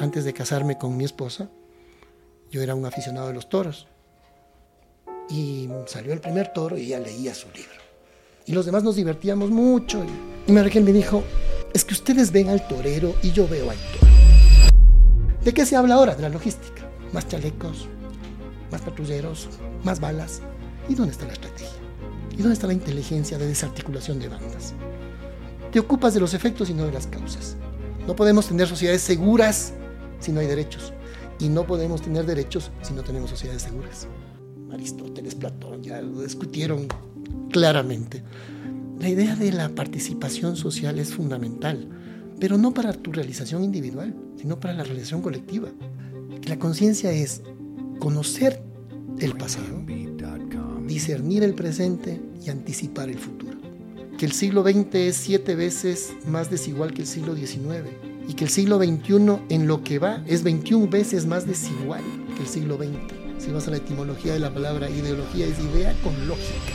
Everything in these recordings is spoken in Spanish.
antes de casarme con mi esposa, yo era un aficionado de los toros. Y salió el primer toro y ella leía su libro. Y los demás nos divertíamos mucho. Y, y Raquel me dijo, es que ustedes ven al torero y yo veo al toro. ¿De qué se habla ahora? De la logística. Más chalecos, más patrulleros, más balas. ¿Y dónde está la estrategia? ¿Y dónde está la inteligencia de desarticulación de bandas? Te ocupas de los efectos y no de las causas. No podemos tener sociedades seguras si no hay derechos. Y no podemos tener derechos si no tenemos sociedades seguras. Aristóteles, Platón ya lo discutieron claramente. La idea de la participación social es fundamental, pero no para tu realización individual, sino para la realización colectiva. La conciencia es conocer el pasado, discernir el presente y anticipar el futuro. Que el siglo XX es siete veces más desigual que el siglo XIX y que el siglo XXI en lo que va es 21 veces más desigual que el siglo XX. Si vas a la etimología de la palabra ideología, es idea con lógica.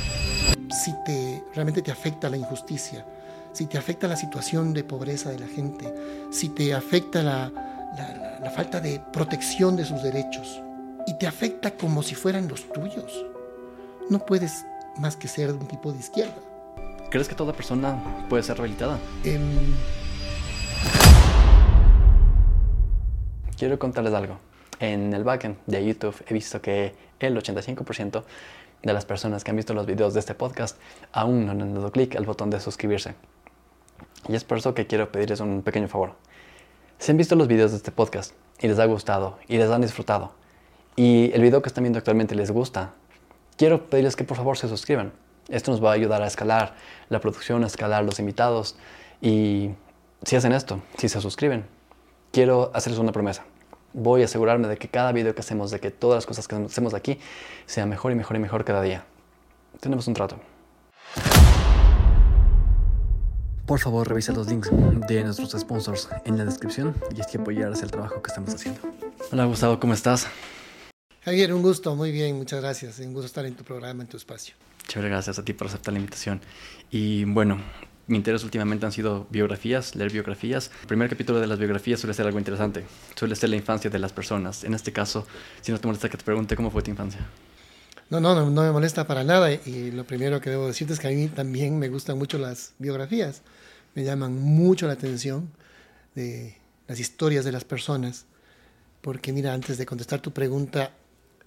Si te, realmente te afecta la injusticia, si te afecta la situación de pobreza de la gente, si te afecta la, la, la falta de protección de sus derechos y te afecta como si fueran los tuyos, no puedes más que ser un tipo de izquierda. ¿Crees que toda persona puede ser rehabilitada? Em, Quiero contarles algo. En el backend de YouTube he visto que el 85% de las personas que han visto los videos de este podcast aún no han dado clic al botón de suscribirse. Y es por eso que quiero pedirles un pequeño favor. Si han visto los videos de este podcast y les ha gustado y les han disfrutado y el video que están viendo actualmente les gusta, quiero pedirles que por favor se suscriban. Esto nos va a ayudar a escalar la producción, a escalar los invitados y si hacen esto, si se suscriben, quiero hacerles una promesa. Voy a asegurarme de que cada video que hacemos, de que todas las cosas que hacemos aquí, sea mejor y mejor y mejor cada día. Tenemos un trato. Por favor, revisa los links de nuestros sponsors en la descripción y es que apoyarás el trabajo que estamos haciendo. Hola Gustavo, ¿cómo estás? Javier, un gusto, muy bien, muchas gracias. Un gusto estar en tu programa, en tu espacio. Chévere, gracias a ti por aceptar la invitación. Y bueno, mi interés últimamente han sido biografías, leer biografías. El primer capítulo de las biografías suele ser algo interesante. Suele ser la infancia de las personas. En este caso, si no te molesta que te pregunte cómo fue tu infancia. No, no, no, me molesta para nada. Y lo primero que debo decirte es que a mí también me gustan mucho las biografías. Me llaman mucho la atención de las historias de las personas. Porque mira, antes de contestar tu pregunta,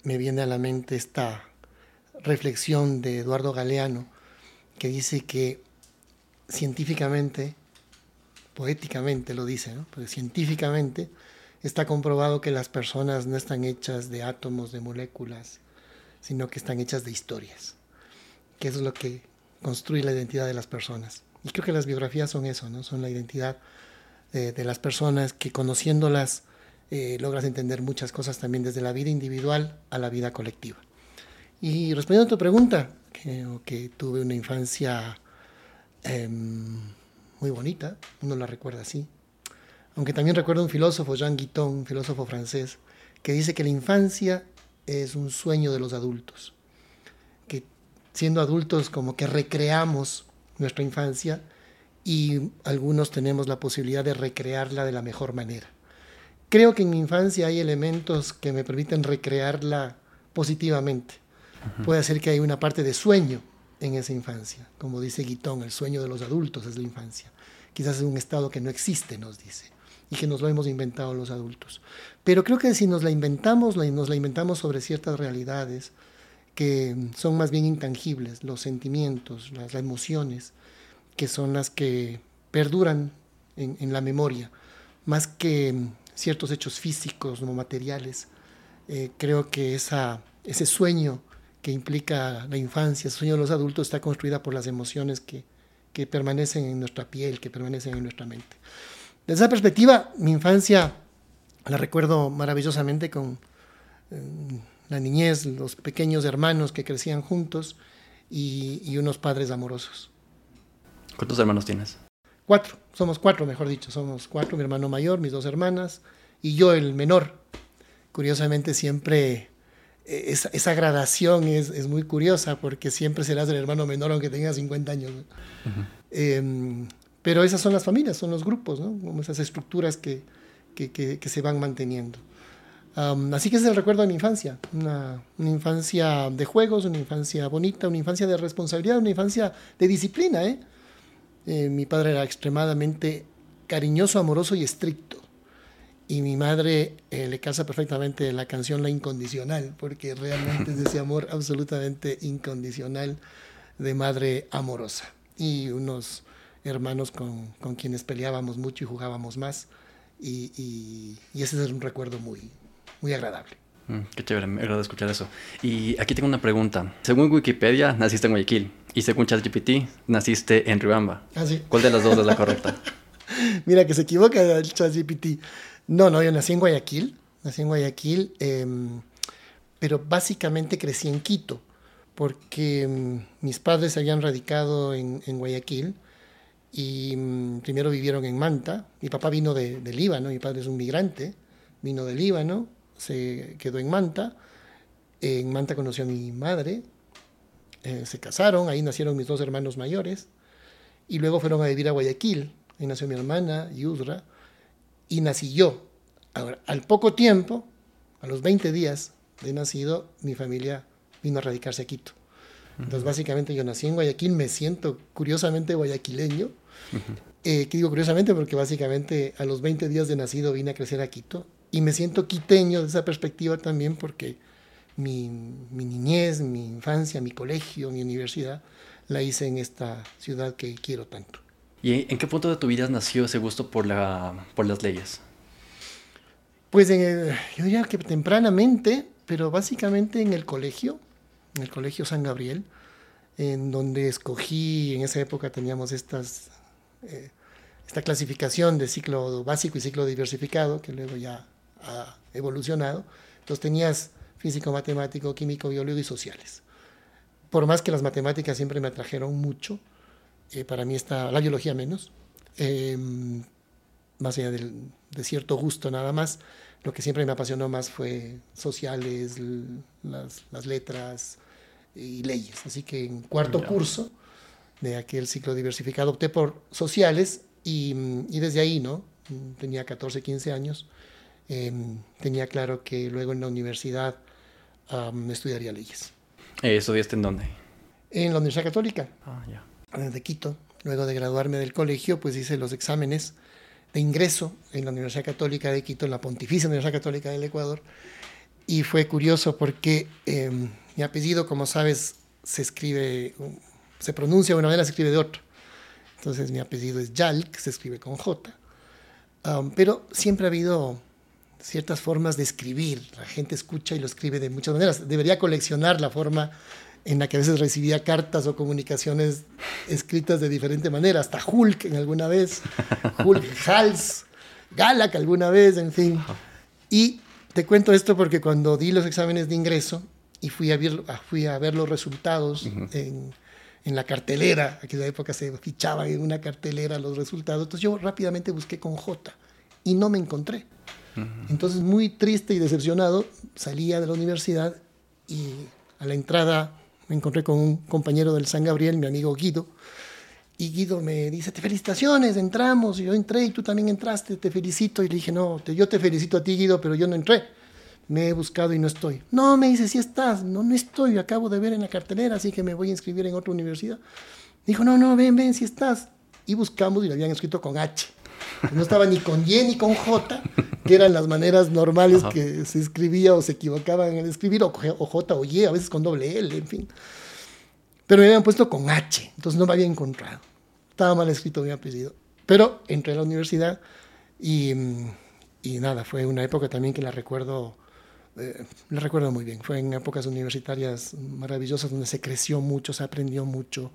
me viene a la mente esta reflexión de Eduardo Galeano, que dice que científicamente, poéticamente lo dice, ¿no? Porque científicamente está comprobado que las personas no están hechas de átomos, de moléculas, sino que están hechas de historias, que eso es lo que construye la identidad de las personas. Y creo que las biografías son eso, ¿no? Son la identidad de, de las personas que conociéndolas eh, logras entender muchas cosas también desde la vida individual a la vida colectiva. Y respondiendo a tu pregunta, que, que tuve una infancia eh, muy bonita, uno la recuerda así. Aunque también recuerdo un filósofo, Jean Guiton, un filósofo francés, que dice que la infancia es un sueño de los adultos, que siendo adultos como que recreamos nuestra infancia y algunos tenemos la posibilidad de recrearla de la mejor manera. Creo que en mi infancia hay elementos que me permiten recrearla positivamente. Uh -huh. Puede ser que hay una parte de sueño, en esa infancia. Como dice Guitón, el sueño de los adultos es la infancia. Quizás es un estado que no existe, nos dice, y que nos lo hemos inventado los adultos. Pero creo que si nos la inventamos, nos la inventamos sobre ciertas realidades que son más bien intangibles, los sentimientos, las, emociones, que son las que perduran en, la memoria, más que ciertos hechos físicos o materiales. Eh, creo que esa, ese sueño que implica la infancia, el sueño de los adultos, está construida por las emociones que, que permanecen en nuestra piel, que permanecen en nuestra mente. Desde esa perspectiva, mi infancia la recuerdo maravillosamente con eh, la niñez, los pequeños hermanos que crecían juntos y, y, unos padres amorosos. ¿Cuántos hermanos tienes? Cuatro, somos cuatro, mejor dicho, somos cuatro, mi hermano mayor, mis dos hermanas y yo el menor. Curiosamente siempre esa, esa gradación es, es, muy curiosa porque siempre serás el hermano menor aunque tengas 50 años. ¿no? Uh -huh. eh, pero esas son las familias, son los grupos, ¿no? Como esas estructuras que, que, se van manteniendo. así que ese es el recuerdo de mi infancia, una, infancia de juegos, una infancia bonita, una infancia de responsabilidad, una infancia de disciplina. ¿eh? Eh, mi padre era extremadamente cariñoso, amoroso y estricto. Y mi madre eh, le casa perfectamente la canción La Incondicional, porque realmente es ese amor absolutamente incondicional de madre amorosa. Y unos hermanos con, con quienes peleábamos mucho y jugábamos más. Y, y, ese es un recuerdo muy, muy agradable. Mm, qué chévere, me agrada escuchar eso. Y aquí tengo una pregunta. Según Wikipedia, naciste en Guayaquil. Y según ChatGPT, naciste en Riobamba. Ah, sí. ¿Cuál de las dos es la correcta? Mira que se equivoca el ChatGPT. No, no, yo nací en Guayaquil, nací en Guayaquil, em, pero básicamente crecí en Quito, porque em, mis padres se habían radicado en, Guayaquil y em, primero vivieron en Manta. Mi papá vino de, Líbano, mi padre es un migrante, vino de Líbano, se quedó en Manta. En Manta conoció a mi madre, eh, se casaron, ahí nacieron mis dos hermanos mayores y luego fueron a vivir a Guayaquil. Ahí nació mi hermana, Yudra y nací yo. Ahora, al poco tiempo, a los 20 días de nacido, mi familia vino a radicarse a Quito. Entonces, básicamente yo nací en Guayaquil, me siento curiosamente guayaquileño. Eh, ¿Qué digo curiosamente? Porque básicamente a los 20 días de nacido vine a crecer a Quito y me siento quiteño de esa perspectiva también porque mi, mi niñez, mi infancia, mi colegio, mi universidad, la hice en esta ciudad que quiero tanto. ¿Y en qué punto de tu vida nació ese gusto por, la, por las leyes? Pues yo diría que tempranamente, pero básicamente en el colegio, en el colegio San Gabriel, en donde escogí, en esa época teníamos estas, eh, esta clasificación de ciclo básico y ciclo diversificado, que luego ya ha evolucionado. Entonces tenías físico, matemático, químico, biólogo y sociales. Por más que las matemáticas siempre me atrajeron mucho, eh, para mí está la biología menos, em, más allá de cierto gusto nada más. Lo que siempre me apasionó más fue sociales, las, letras y leyes. Así que en cuarto curso de aquel ciclo diversificado opté por sociales y, desde ahí, ¿no? Tenía 14, 15 años. Em, tenía claro que luego en la universidad estudiaría leyes. Eh, ¿Estudiaste en dónde? En la Universidad Católica. Ah, ya de Quito. Luego de graduarme del colegio, pues hice los exámenes de ingreso en la Universidad Católica de Quito, en la Pontificia Universidad Católica del Ecuador. Y fue curioso porque em, mi apellido, como sabes, se escribe, se pronuncia de una manera, se escribe de otra. Entonces mi apellido es Yalk, se escribe con J. pero siempre ha habido ciertas formas de escribir. La gente escucha y lo escribe de muchas maneras. Debería coleccionar la forma en la que a veces recibía cartas o comunicaciones escritas de diferente manera, hasta Hulk en alguna vez, Hulk, Hals, Galak alguna vez, en fin. Y te cuento esto porque cuando di los exámenes de ingreso y fui a ver, fui a ver los resultados en, en, la cartelera, aquella época se fichaban en una cartelera los resultados, entonces yo rápidamente busqué con J y no me encontré. Entonces muy triste y decepcionado salía de la universidad y a la entrada me encontré con un compañero del San Gabriel, mi amigo Guido, y Guido me dice, te felicitaciones, entramos, yo entré y tú también entraste, te felicito, y le dije, no, yo te felicito a ti Guido, pero yo no entré, me he buscado y no estoy. No, me dice, sí estás, no, no estoy, acabo de ver en la cartelera, así que me voy a inscribir en otra universidad. Dijo, no, no, ven, ven, si estás. Y buscamos y lo habían escrito con H. No estaba ni con Y ni con J, que eran las maneras normales que se escribía o se equivocaban en escribir, o, J o Y, a veces con doble L, en fin. Pero me habían puesto con H, entonces no me había encontrado. Estaba mal escrito mi apellido. Pero entré a la universidad y, y nada, fue una época también que la recuerdo, eh, la recuerdo muy bien. Fue en épocas universitarias maravillosas donde se creció mucho, se aprendió mucho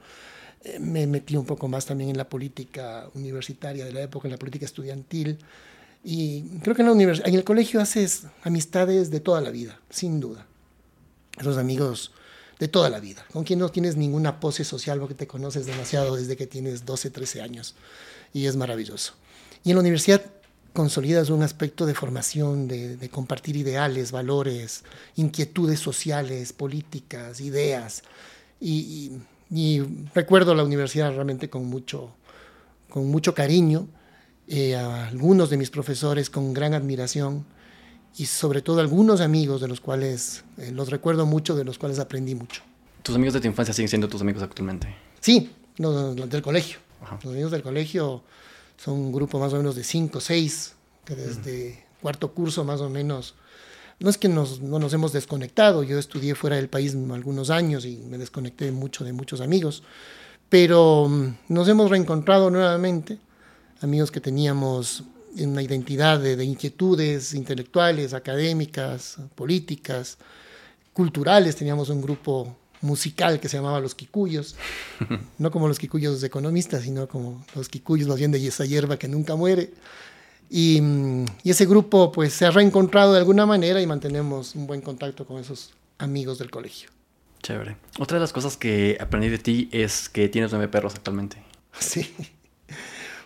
me metí un poco más también en la política universitaria de la época, en la política estudiantil. Y creo que en, la en el colegio haces amistades de toda la vida, sin duda. Esos amigos de toda la vida, con quien no tienes ninguna pose social porque te conoces demasiado desde que tienes 12, 13 años. Y es maravilloso. Y en la universidad consolidas un aspecto de formación, de, compartir ideales, valores, inquietudes sociales, políticas, ideas. y recuerdo la universidad realmente con mucho, con mucho cariño eh, a algunos de mis profesores con gran admiración y sobre todo algunos amigos de los cuales eh, los recuerdo mucho, de los cuales aprendí mucho. ¿Tus amigos de tu infancia siguen siendo tus amigos actualmente? Sí, los, del colegio. Los amigos del colegio son un grupo más o menos de cinco, seis, que desde cuarto curso más o menos no es que nos, no nos hemos desconectado, yo estudié fuera del país algunos años y me desconecté mucho de muchos amigos, pero mm, nos hemos reencontrado nuevamente, amigos que teníamos una identidad de, inquietudes intelectuales, académicas, políticas, culturales, teníamos un grupo musical que se llamaba Los Quicuyos, no como los Quicuyos economistas, sino como los Quicuyos más bien de esa hierba que nunca muere. Y, ese grupo pues se ha reencontrado de alguna manera y mantenemos un buen contacto con esos amigos del colegio. Chévere. Otra de las cosas que aprendí de ti es que tienes nueve perros actualmente. Sí.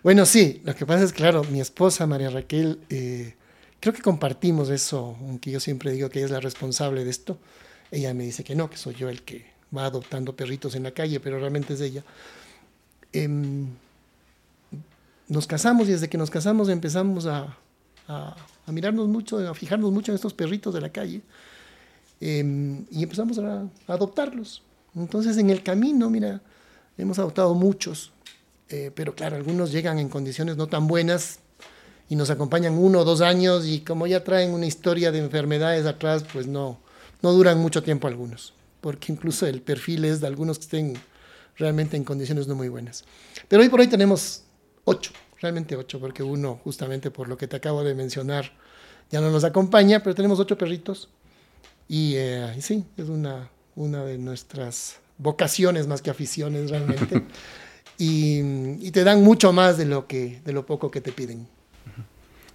Bueno, sí, lo que pasa es, claro, mi esposa María Raquel, eh, creo que compartimos eso, aunque yo siempre digo que ella es la responsable de esto. Ella me dice que no, que soy yo el que va adoptando perritos en la calle, pero realmente es ella. Eh, nos casamos y desde que nos casamos empezamos a, a, mirarnos mucho, a fijarnos mucho en estos perritos de la calle em, y empezamos a, adoptarlos. Entonces en el camino, mira, hemos adoptado muchos, eh, pero claro, algunos llegan en condiciones no tan buenas y nos acompañan uno o dos años y como ya traen una historia de enfermedades atrás, pues no, no duran mucho tiempo algunos, porque incluso el perfil es de algunos que estén realmente en condiciones no muy buenas. Pero hoy por hoy tenemos ocho, realmente ocho, porque uno, justamente por lo que te acabo de mencionar, ya no nos acompaña, pero tenemos ocho perritos. Y, eh, sí, es una, una de nuestras vocaciones más que aficiones realmente. y, te dan mucho más de lo, que, de lo poco que te piden.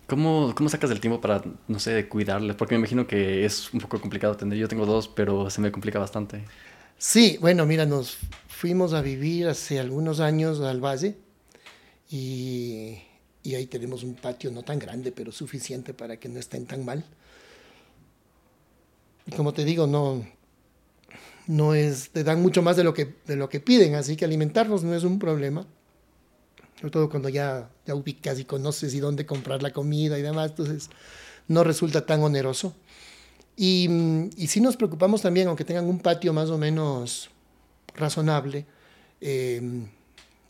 ¿Cómo, ¿Cómo sacas el tiempo para, no sé, cuidarles? Porque me imagino que es un poco complicado tener. Yo tengo dos, pero se me complica bastante. Sí, bueno, mira, nos fuimos a vivir hace algunos años al Valle y, ahí tenemos un patio no tan grande, pero suficiente para que no estén tan mal. Y como te digo, no, no es, te dan mucho más de lo, que, de lo que piden, así que alimentarlos no es un problema. Sobre todo cuando ya, ya ubicas y conoces y dónde comprar la comida y demás, entonces no resulta tan oneroso. Y, y sí nos preocupamos también, aunque tengan un patio más o menos razonable, eh,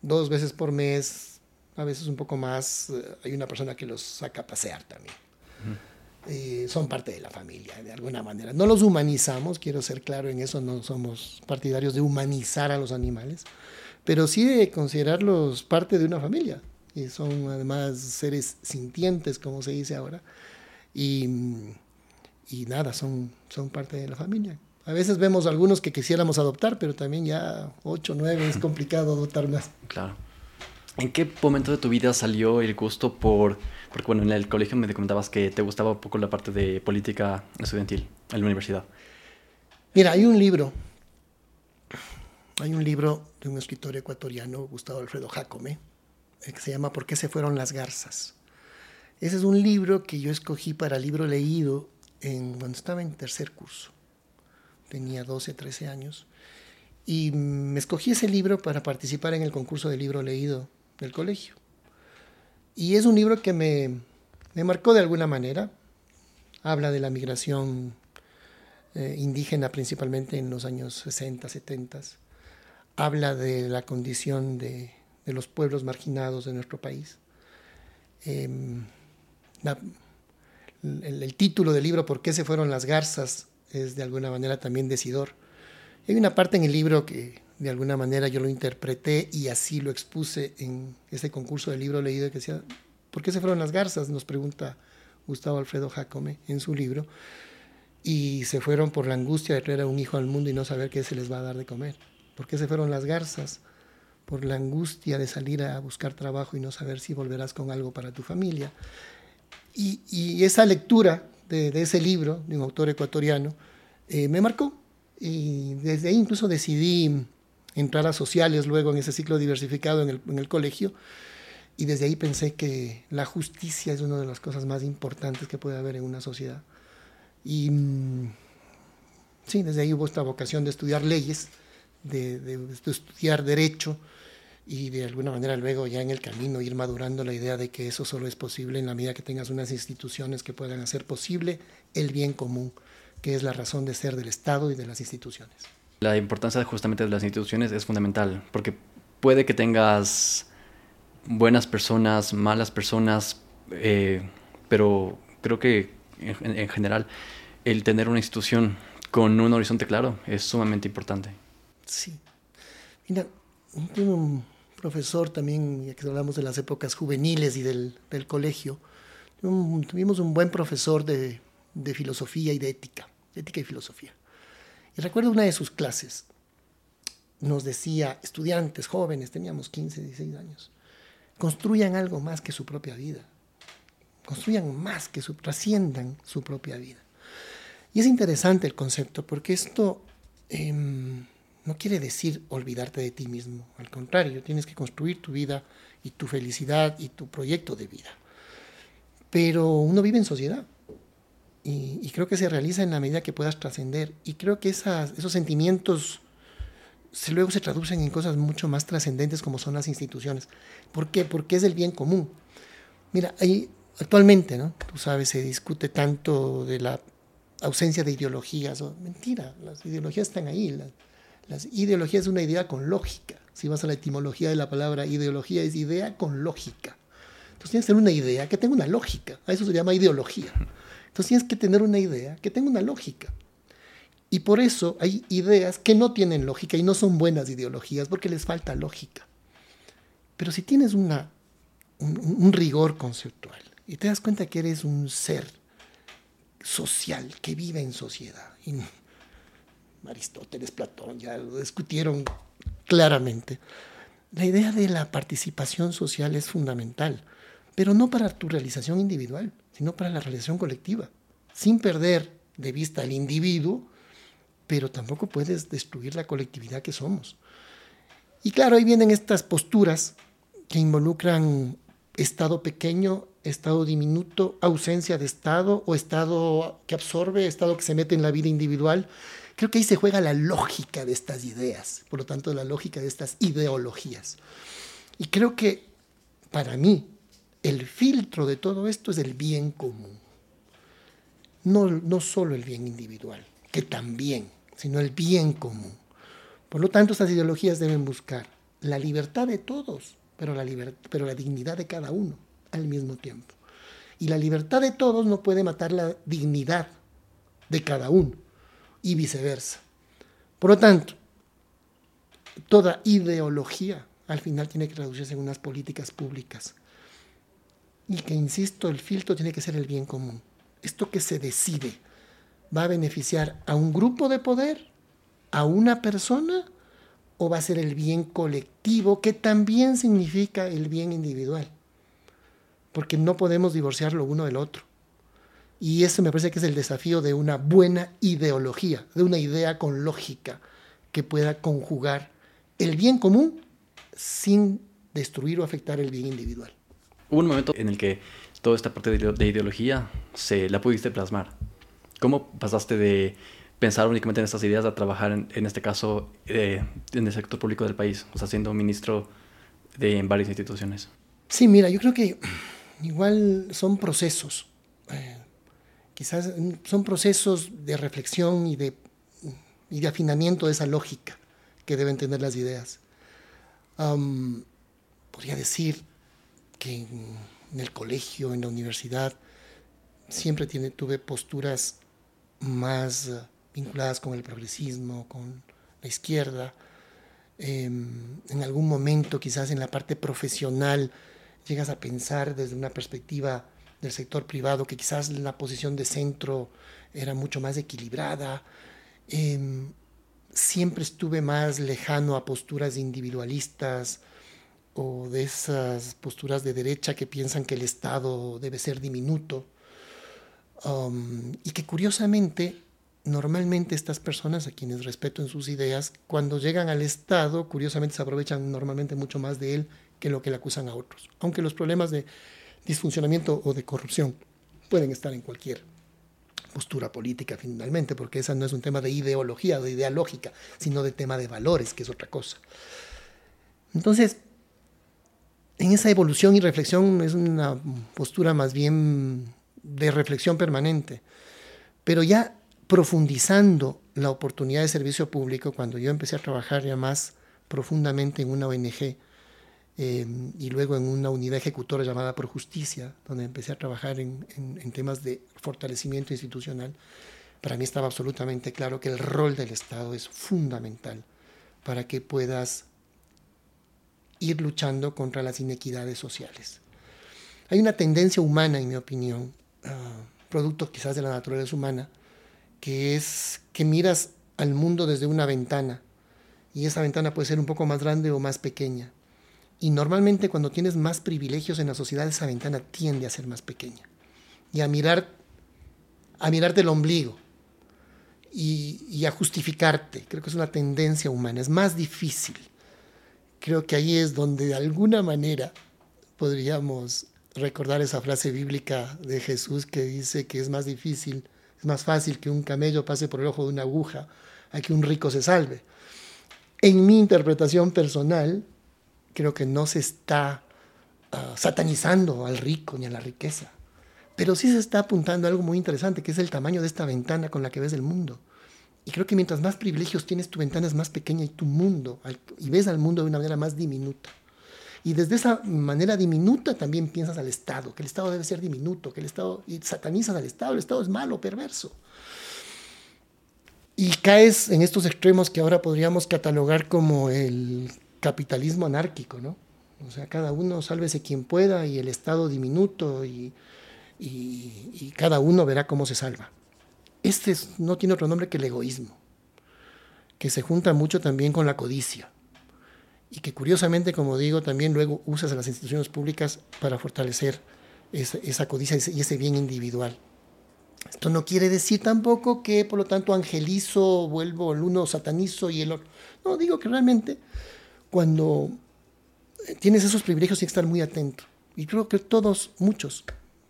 dos veces por mes a veces un poco más, eh, hay una persona que los saca a pasear también. Eh, son parte de la familia, de alguna manera. No los humanizamos, quiero ser claro en eso, no somos partidarios de humanizar a los animales, pero sí de considerarlos parte de una familia. Y son además seres sintientes, como se dice ahora. Y, y nada, son, son parte de la familia. A veces vemos algunos que quisiéramos adoptar, pero también ya 8, 9 es complicado adoptar más. Claro. ¿En qué momento de tu vida salió el gusto por, porque bueno, en el colegio me comentabas que te gustaba un poco la parte de política estudiantil en la universidad? Mira, hay un libro, hay un libro de un escritor ecuatoriano, Gustavo Alfredo Jacome, que se llama ¿Por qué se fueron las garzas? Ese es un libro que yo escogí para libro leído en, cuando estaba en tercer curso. Tenía 12, 13 años. Y me escogí ese libro para participar en el concurso de libro leído del colegio. Y es un libro que me, me marcó de alguna manera. Habla de la migración eh, indígena principalmente en los años 60, 70. Habla de la condición de, de los pueblos marginados de nuestro país. Em, el, título del libro, ¿Por qué se fueron las garzas? es de alguna manera también decidor. Hay una parte en el libro que de alguna manera yo lo interpreté y así lo expuse en ese concurso de libro leído que decía, ¿por qué se fueron las garzas? Nos pregunta Gustavo Alfredo Jacome en su libro. Y se fueron por la angustia de traer a un hijo al mundo y no saber qué se les va a dar de comer. ¿Por qué se fueron las garzas? Por la angustia de salir a buscar trabajo y no saber si volverás con algo para tu familia. Y, esa lectura de, ese libro, de un autor ecuatoriano, eh, me marcó. Y desde ahí incluso decidí entrar a sociales luego en ese ciclo diversificado en el, colegio. Y desde ahí pensé que la justicia es una de las cosas más importantes que puede haber en una sociedad. Y mm, sí, desde ahí hubo esta vocación de estudiar leyes, de, estudiar derecho. y de alguna manera luego ya en el camino ir madurando la idea de que eso solo es posible en la medida que tengas unas instituciones que puedan hacer posible el bien común, que es la razón de ser del Estado y de las instituciones. La importancia justamente de las instituciones es fundamental, porque puede que tengas buenas personas, malas personas, eh, pero creo que en, general el tener una institución con un horizonte claro es sumamente importante. Sí. Mira, un profesor también, ya que hablamos de las épocas juveniles y del, del colegio, tuvimos un buen profesor de, de filosofía y de ética, ética y filosofía. Y recuerdo una de sus clases, nos decía, estudiantes jóvenes, teníamos 15, 16 años, construyan algo más que su propia vida, construyan más que su, trasciendan su propia vida. Y es interesante el concepto, porque esto em, no quiere decir olvidarte de ti mismo, al contrario, tienes que construir tu vida y tu felicidad y tu proyecto de vida. Pero uno vive en sociedad y, creo que se realiza en la medida que puedas trascender. Y creo que esos sentimientos se, luego se traducen en cosas mucho más trascendentes como son las instituciones. ¿Por qué? Porque es el bien común. Mira, hay, actualmente, ¿no? Tú sabes, se discute tanto de la ausencia de ideologías. Mentira, las ideologías están ahí. Las, las ideologías es una idea con lógica. Si vas a la etimología de la palabra ideología, es idea con lógica. Entonces tienes que tener una idea que tenga una lógica. A eso se llama ideología. Entonces tienes que tener una idea que tenga una lógica. Y por eso hay ideas que no tienen lógica y no son buenas ideologías porque les falta lógica. Pero si tienes un, rigor conceptual y te das cuenta que eres un ser social que vive en sociedad, Aristóteles, Platón ya lo discutieron claramente, la idea de la participación social es fundamental, pero no para tu realización individual, sino para la realización colectiva, sin perder de vista al individuo, pero tampoco puedes destruir la colectividad que somos. Y claro, ahí vienen estas posturas que involucran Estado pequeño, Estado diminuto, ausencia de Estado o Estado que absorbe, Estado que se mete en la vida individual. Creo que ahí se juega la lógica de estas ideas, por lo tanto la lógica de estas ideologías. Y creo que para mí el filtro de todo esto es el bien común. No, no solo el bien individual, que también, sino el bien común. Por lo tanto, estas ideologías deben buscar la libertad de todos, pero la, pero la dignidad de cada uno al mismo tiempo. Y la libertad de todos no puede matar la dignidad de cada uno y viceversa. Por lo tanto, toda ideología al final tiene que traducirse en unas políticas públicas y que, insisto, el filtro tiene que ser el bien común. Esto que se decide va a beneficiar a un grupo de poder, a una persona, o va a ser el bien colectivo, que también significa el bien individual. Porque no podemos divorciar lo uno del otro. Y eso me parece que es el desafío de una buena ideología, de una idea con lógica que pueda conjugar el bien común sin destruir o afectar el bien individual hubo un momento en el que toda esta parte de, ideología se la pudiste plasmar. ¿Cómo pasaste de pensar únicamente en estas ideas a trabajar, en, este caso, eh, en el sector público del país, o sea, siendo ministro de en varias instituciones? Sí, mira, yo creo que igual son procesos. Eh, quizás son procesos de reflexión y de, y de afinamiento de esa lógica que deben tener las ideas. podría decir, que en, el colegio, en la universidad, siempre tiene, tuve posturas más eh, vinculadas con el progresismo, con la izquierda. Em, en algún momento, quizás en la parte profesional, llegas a pensar desde una perspectiva del sector privado que quizás la posición de centro era mucho más equilibrada. Em, siempre estuve más lejano a posturas individualistas, o de esas posturas de derecha que piensan que el Estado debe ser diminuto. Um, y que curiosamente, normalmente estas personas a quienes respeto en sus ideas, cuando llegan al Estado, curiosamente se aprovechan normalmente mucho más de él que lo que le acusan a otros. Aunque los problemas de disfuncionamiento o de corrupción pueden estar en cualquier postura política finalmente, porque esa no es un tema de ideología de idea lógica, sino de tema de valores, que es otra cosa. Entonces, en esa evolución y reflexión es una postura más bien de reflexión permanente. Pero ya profundizando la oportunidad de servicio público, cuando yo empecé a trabajar ya más profundamente en una ONG eh, y luego en una unidad ejecutora llamada Por Justicia, donde empecé a trabajar en, en temas de fortalecimiento institucional, para mí estaba absolutamente claro que el rol del Estado es fundamental para que puedas ir luchando contra las inequidades sociales. Hay una tendencia humana, en mi opinión, uh, producto quizás de la naturaleza humana, que es que miras al mundo desde una ventana y esa ventana puede ser un poco más grande o más pequeña. Y normalmente cuando tienes más privilegios en la sociedad, esa ventana tiende a ser más pequeña y a mirar a mirarte el ombligo y, a justificarte. Creo que es una tendencia humana, es más difícil. Creo que ahí es donde de alguna manera podríamos recordar esa frase bíblica de Jesús que dice que es más difícil, es más fácil que un camello pase por el ojo de una aguja a que un rico se salve. En mi interpretación personal, creo que no se está uh, satanizando al rico ni a la riqueza, pero sí se está apuntando a algo muy interesante, que es el tamaño de esta ventana con la que ves el mundo. Y creo que mientras más privilegios tienes, tu ventana es más pequeña y tu mundo, y ves al mundo de una manera más diminuta. Y desde esa manera diminuta también piensas al Estado, que el Estado debe ser diminuto, que el Estado, y satanizas al Estado, el Estado es malo, perverso. Y caes en estos extremos que ahora podríamos catalogar como el capitalismo anárquico, ¿no? O sea, cada uno sálvese quien pueda y el Estado diminuto y, y, y cada uno verá cómo se salva. Este no tiene otro nombre que el egoísmo, que se junta mucho también con la codicia y que curiosamente, como digo, también luego usas a las instituciones públicas para fortalecer esa, esa codicia y ese bien individual. Esto no quiere decir tampoco que, por lo tanto, angelizo, vuelvo el uno, satanizo y el otro. No, digo que realmente cuando tienes esos privilegios tienes que estar muy atento. Y creo que todos, muchos,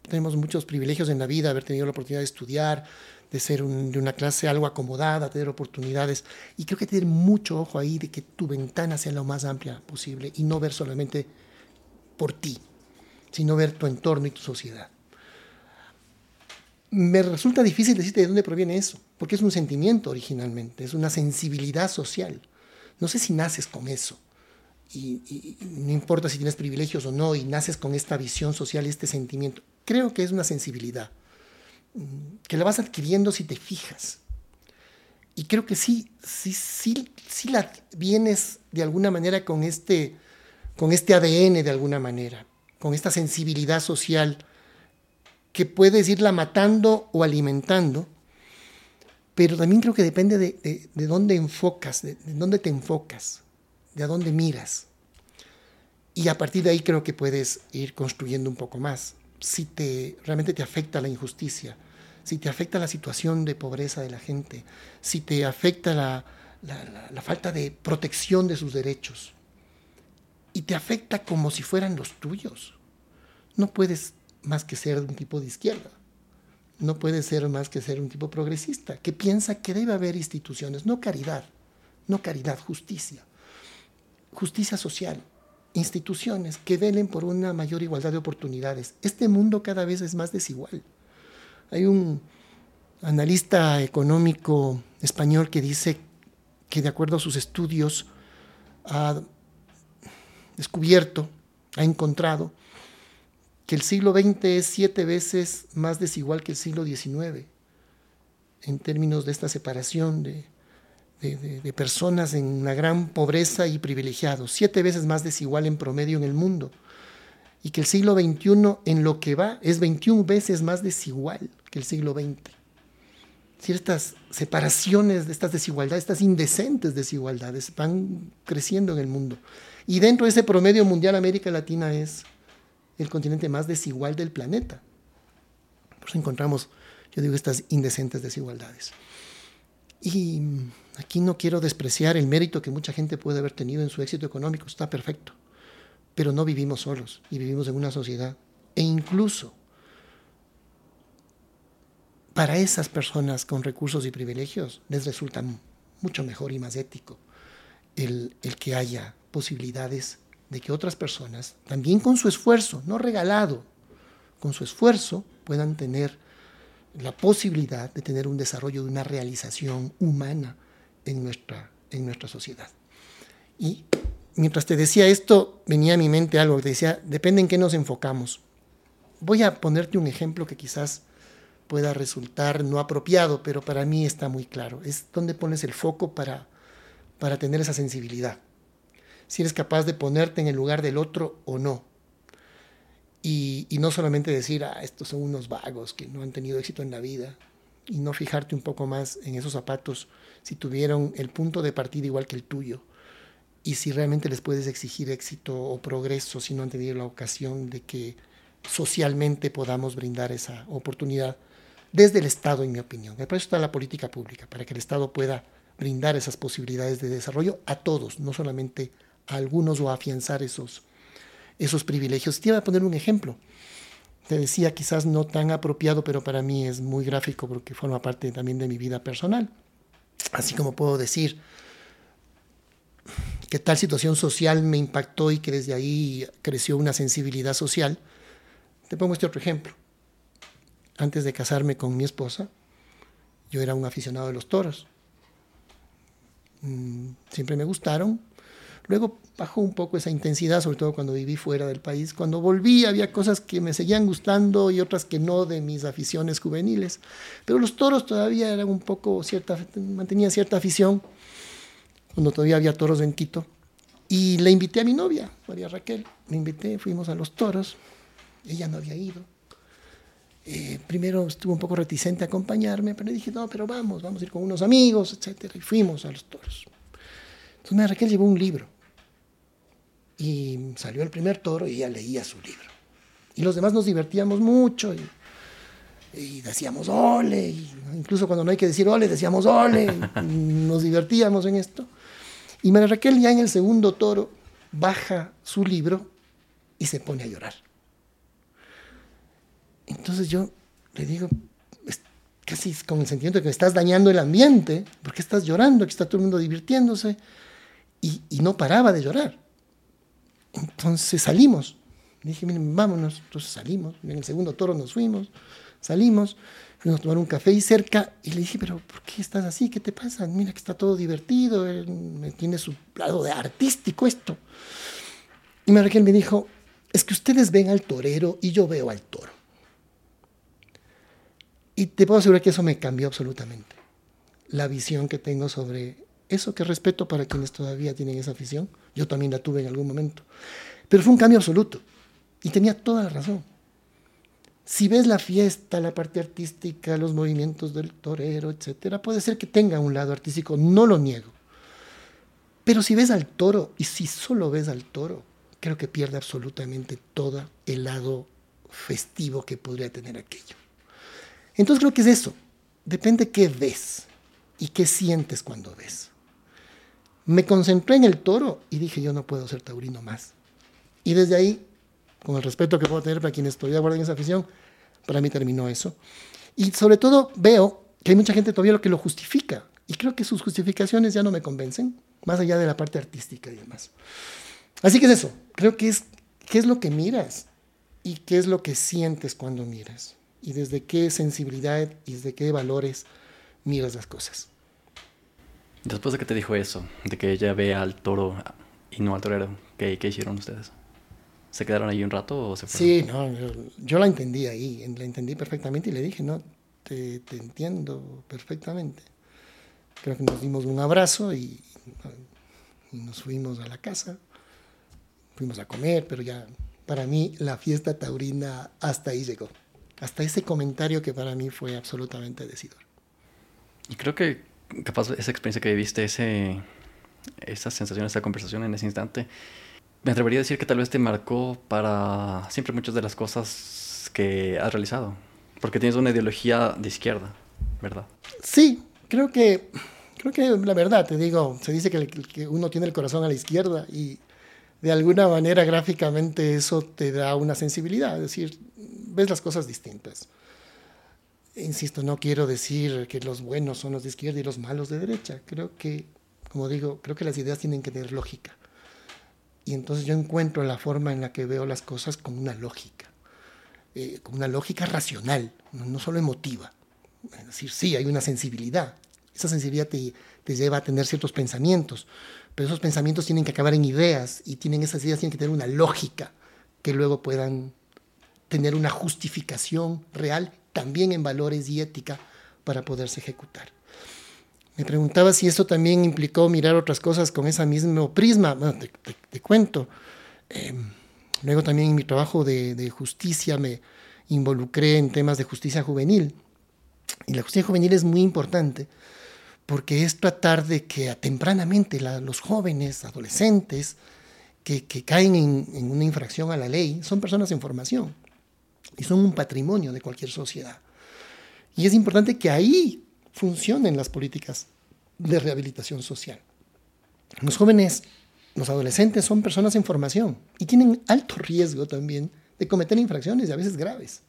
tenemos muchos privilegios en la vida, haber tenido la oportunidad de estudiar, de ser de una clase algo acomodada, tener oportunidades. Y creo que tener mucho ojo ahí de que tu ventana sea lo más amplia posible y no ver solamente por ti, sino ver tu entorno y tu sociedad. Me resulta difícil decirte de dónde proviene eso, porque es un sentimiento originalmente, es una sensibilidad social. No sé si naces con eso. Y, no importa si tienes privilegios o no, y naces con esta visión social, este sentimiento. Creo que es una sensibilidad que la vas adquiriendo si te fijas. Y creo que sí, sí, sí, sí la vienes de alguna manera con este, con este ADN de alguna manera, con esta sensibilidad social que puedes irla matando o alimentando, pero también creo que depende de, de, dónde enfocas, de, de, dónde te enfocas, de a dónde miras. Y a partir de ahí creo que puedes ir construyendo un poco más si te, realmente te afecta la injusticia, si te afecta la situación de pobreza de la gente, si te afecta la, la, la, falta de protección de sus derechos. Y te afecta como si fueran los tuyos. No puedes más que ser un tipo de izquierda, no puedes ser más que ser un tipo progresista, que piensa que debe haber instituciones, no caridad, no caridad, justicia, justicia social, instituciones que velen por una mayor igualdad de oportunidades. Este mundo cada vez es más desigual. Hay un analista económico español que dice que de acuerdo a sus estudios ha descubierto, ha encontrado que el siglo XX es siete veces más desigual que el siglo XIX en términos de esta separación de, de, personas en una gran pobreza y privilegiados, siete veces más desigual en promedio en el mundo, y que el siglo XXI en lo que va es 21 veces más desigual que el siglo XX. Ciertas separaciones de estas desigualdades, estas indecentes desigualdades, van creciendo en el mundo. Y dentro de ese promedio mundial, América Latina es el continente más desigual del planeta. Por eso encontramos, yo digo, estas indecentes desigualdades. Y aquí no quiero despreciar el mérito que mucha gente puede haber tenido en su éxito económico, está perfecto, pero no vivimos solos y vivimos en una sociedad. E incluso para esas personas con recursos y privilegios les resulta mucho mejor y más ético el, el que haya posibilidades de que otras personas, también con su esfuerzo, no regalado, con su esfuerzo, puedan tener la posibilidad de tener un desarrollo de una realización humana en nuestra, en nuestra sociedad. Y mientras te decía esto, venía a mi mente algo que decía, depende en qué nos enfocamos. Voy a ponerte un ejemplo que quizás pueda resultar no apropiado, pero para mí está muy claro. Es donde pones el foco para, para tener esa sensibilidad. Si eres capaz de ponerte en el lugar del otro o no. Y, no solamente decir, ah, estos son unos vagos que no han tenido éxito en la vida, y no fijarte un poco más en esos zapatos si tuvieron el punto de partida igual que el tuyo, y si realmente les puedes exigir éxito o progreso si no han tenido la ocasión de que socialmente podamos brindar esa oportunidad desde el Estado, en mi opinión. Para eso está la política pública, para que el Estado pueda brindar esas posibilidades de desarrollo a todos, no solamente a algunos o afianzar esos, esos privilegios. Te iba a poner un ejemplo. Te decía quizás no tan apropiado, pero para mí es muy gráfico porque forma parte también de mi vida personal. Así como puedo decir que tal situación social me impactó y que desde ahí creció una sensibilidad social, te pongo este otro ejemplo antes de casarme con mi esposa, yo era un aficionado de los toros. Mm, siempre me gustaron. Luego bajó un poco esa intensidad, sobre todo cuando viví fuera del país. Cuando volví había cosas que me seguían gustando y otras que no de mis aficiones juveniles. Pero los toros todavía eran un poco cierta, mantenían cierta afición. Cuando todavía había toros en Quito. Y le invité a mi novia, María Raquel. Me invité, fuimos a los toros. Ella no había ido. Eh, primero estuvo un poco reticente a acompañarme, pero dije, no, pero vamos, vamos a ir con unos amigos, etc. Y fuimos a los toros. Entonces Raquel llevó un libro. Y salió el primer toro y ella leía su libro. Y los demás nos divertíamos mucho y, decíamos ole. incluso cuando no hay que decir ole, decíamos ole. nos divertíamos en esto. Y María Raquel ya en el segundo toro baja su libro y se pone a llorar. Entonces yo le digo, casi con el sentimiento de que me estás dañando el ambiente, porque estás llorando, que está todo el mundo divirtiéndose, y, no paraba de llorar. Entonces salimos. Le dije, miren, vámonos. Entonces salimos. En el segundo toro nos fuimos, salimos, fuimos a tomar un café y cerca, y le dije, pero ¿por qué estás así? ¿Qué te pasa? Mira que está todo divertido, tiene su lado de artístico esto. Y Raquel me dijo, es que ustedes ven al torero y yo veo al toro. Y te puedo asegurar que eso me cambió absolutamente. La visión que tengo sobre eso, que respeto para quienes todavía tienen esa afición. Yo también la tuve en algún momento. Pero fue un cambio absoluto. Y tenía toda la razón. Si ves la fiesta, la parte artística, los movimientos del torero, etcétera, puede ser que tenga un lado artístico, no lo niego. Pero si ves al toro, y si solo ves al toro, creo que pierde absolutamente todo el lado festivo que podría tener aquello. Entonces creo que es eso. Depende qué ves y qué sientes cuando ves. Me concentré en el toro y dije, yo no puedo ser taurino más. Y desde ahí, con el respeto que puedo tener para quienes todavía guardan esa afición, para mí terminó eso. Y sobre todo veo que hay mucha gente todavía lo que lo justifica. Y creo que sus justificaciones ya no me convencen, más allá de la parte artística y demás. Así que es eso. Creo que es qué es lo que miras y qué es lo que sientes cuando miras y desde qué sensibilidad y desde qué valores miras las cosas. Después de que te dijo eso, de que ella ve al toro y no al torero, ¿qué, qué hicieron ustedes? ¿Se quedaron ahí un rato o se fueron? Sí, no, yo, la entendí ahí, la entendí perfectamente y le dije, no, te, te, entiendo perfectamente. Creo que nos dimos un abrazo y, y nos fuimos a la casa, fuimos a comer, pero ya para mí la fiesta taurina hasta ahí llegó hasta ese comentario que para mí fue absolutamente decidor. Y creo que capaz esa experiencia que viviste, ese, esa sensación, esa conversación en ese instante, me atrevería a decir que tal vez te marcó para siempre muchas de las cosas que has realizado, porque tienes una ideología de izquierda, ¿verdad? Sí, creo que, creo que la verdad, te digo, se dice que, que uno tiene el corazón a la izquierda y de alguna manera gráficamente eso te da una sensibilidad, es decir, ves las cosas distintas. Insisto, no quiero decir que los buenos son los de izquierda y los malos de derecha. Creo que, como digo, creo que las ideas tienen que tener lógica. y entonces yo encuentro la forma en la que veo las cosas con una lógica, eh, con una lógica racional, no, solo emotiva. Es decir, sí, hay una sensibilidad. Esa sensibilidad te, te lleva a tener ciertos pensamientos, pero esos pensamientos tienen que acabar en ideas y tienen esas ideas tienen que tener una lógica que luego puedan tener una justificación real también en valores y ética para poderse ejecutar. Me preguntaba si esto también implicó mirar otras cosas con ese mismo prisma. Bueno, te, cuento. Em, luego también en mi trabajo de, justicia me involucré en temas de justicia juvenil. Y la justicia juvenil es muy importante porque es tratar de que tempranamente los jóvenes, adolescentes, que, que caen en, en, una infracción a la ley, son personas en formación y son un patrimonio de cualquier sociedad. Y es importante que ahí funcionen las políticas de rehabilitación social. Los jóvenes, los adolescentes son personas en formación y tienen alto riesgo también de cometer infracciones y a veces graves.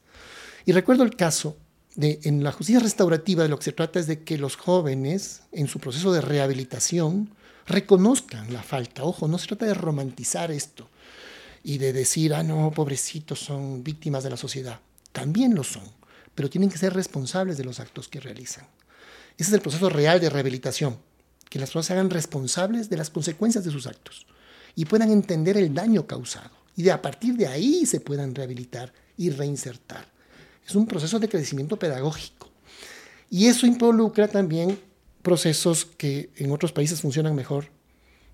Y recuerdo el caso de, en la justicia restaurativa de lo que se trata es de que los jóvenes en su proceso de rehabilitación reconozcan la falta. Ojo, no se trata de romantizar esto y de decir, ah, no, pobrecitos son víctimas de la sociedad. También lo son, pero tienen que ser responsables de los actos que realizan. Ese es el proceso real de rehabilitación, que las personas se hagan responsables de las consecuencias de sus actos y puedan entender el daño causado y de a partir de ahí se puedan rehabilitar y reinsertar. Es un proceso de crecimiento pedagógico. Y eso involucra también procesos que en otros países funcionan mejor.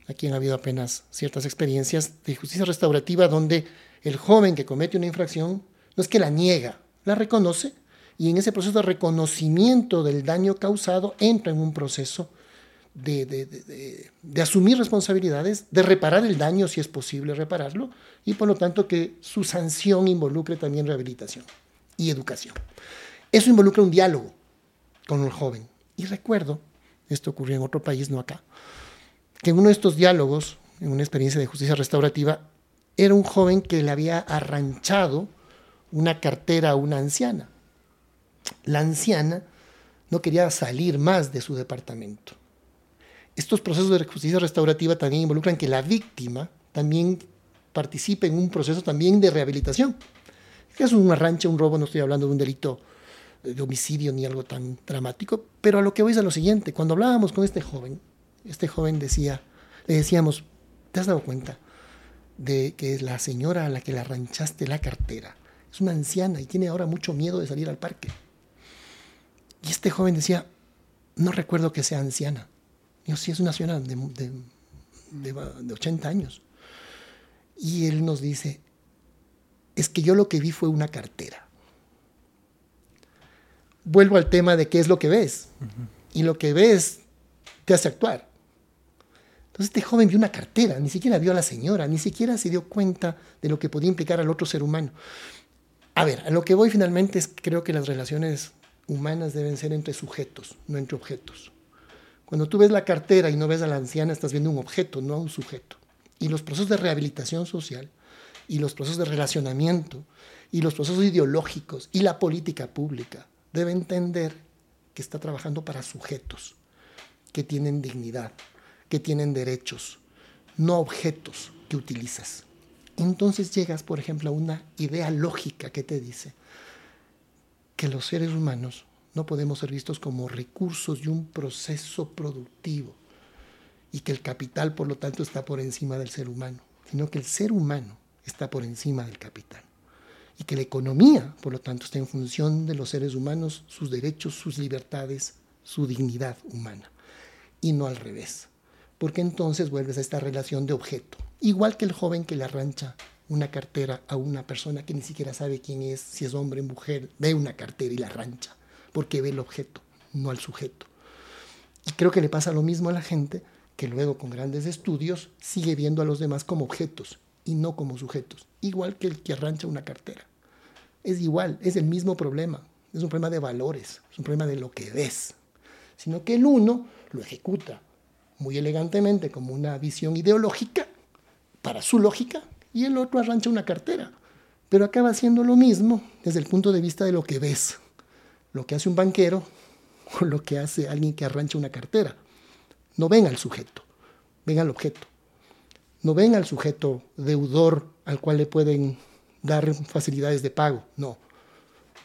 Aquí han habido apenas ciertas experiencias de justicia restaurativa donde el joven que comete una infracción no es que la niega, la reconoce y en ese proceso de reconocimiento del daño causado entra en un proceso de, de, asumir responsabilidades, de reparar el daño si es posible repararlo, y por lo tanto que su sanción involucre también rehabilitación y educación. Eso involucra un diálogo con el joven. Y recuerdo, esto ocurrió en otro país, no acá, que en uno de estos diálogos, en una experiencia de justicia restaurativa, era un joven que le había arranchado una cartera a una anciana la anciana no quería salir más de su departamento. Estos procesos de justicia restaurativa también involucran que la víctima también participe en un proceso también de rehabilitación. Es un arranche, un robo, no estoy hablando de un delito de homicidio ni algo tan dramático, pero a lo que voy es a lo siguiente, cuando hablábamos con este joven, este joven decía, le decíamos, ¿te has dado cuenta de que la señora a la que le arranchaste la cartera es una anciana y tiene ahora mucho miedo de salir al parque? Y este joven decía, no recuerdo que sea anciana. Yo sí es una señora de, de 80 años. Y él nos dice, es que yo lo que vi fue una cartera. Vuelvo al tema de qué es lo que ves. Y lo que ves te hace actuar. Entonces este joven vio una cartera, ni siquiera vio a la señora, ni siquiera se dio cuenta de lo que podía implicar al otro ser humano. A ver, a lo que voy finalmente es creo que las relaciones humanas deben ser entre sujetos, no entre objetos. Cuando tú ves la cartera y no ves a la anciana, estás viendo un objeto, no a un sujeto. Y los procesos de rehabilitación social, y los procesos de relacionamiento, y los procesos ideológicos, y la política pública, deben entender que está trabajando para sujetos, que tienen dignidad, que tienen derechos, no objetos que utilizas. Entonces llegas, por ejemplo, a una idea lógica que te dice, que los seres humanos no podemos ser vistos como recursos de un proceso productivo y que el capital, por lo tanto, está por encima del ser humano, sino que el ser humano está por encima del capital y que la economía, por lo tanto, está en función de los seres humanos, sus derechos, sus libertades, su dignidad humana, y no al revés, porque entonces vuelves a esta relación de objeto, igual que el joven que le arrancha una cartera a una persona que ni siquiera sabe quién es, si es hombre o mujer, ve una cartera y la rancha, porque ve el objeto, no al sujeto. Y creo que le pasa lo mismo a la gente que luego con grandes estudios sigue viendo a los demás como objetos y no como sujetos, igual que el que arrancha una cartera. Es igual, es el mismo problema, es un problema de valores, es un problema de lo que ves, sino que el uno lo ejecuta muy elegantemente como una visión ideológica para su lógica y el otro arrancha una cartera. Pero acaba haciendo lo mismo desde el punto de vista de lo que ves, lo que hace un banquero o lo que hace alguien que arrancha una cartera. No ven al sujeto, ven al objeto. no ven al sujeto deudor al cual le pueden dar facilidades de pago, no.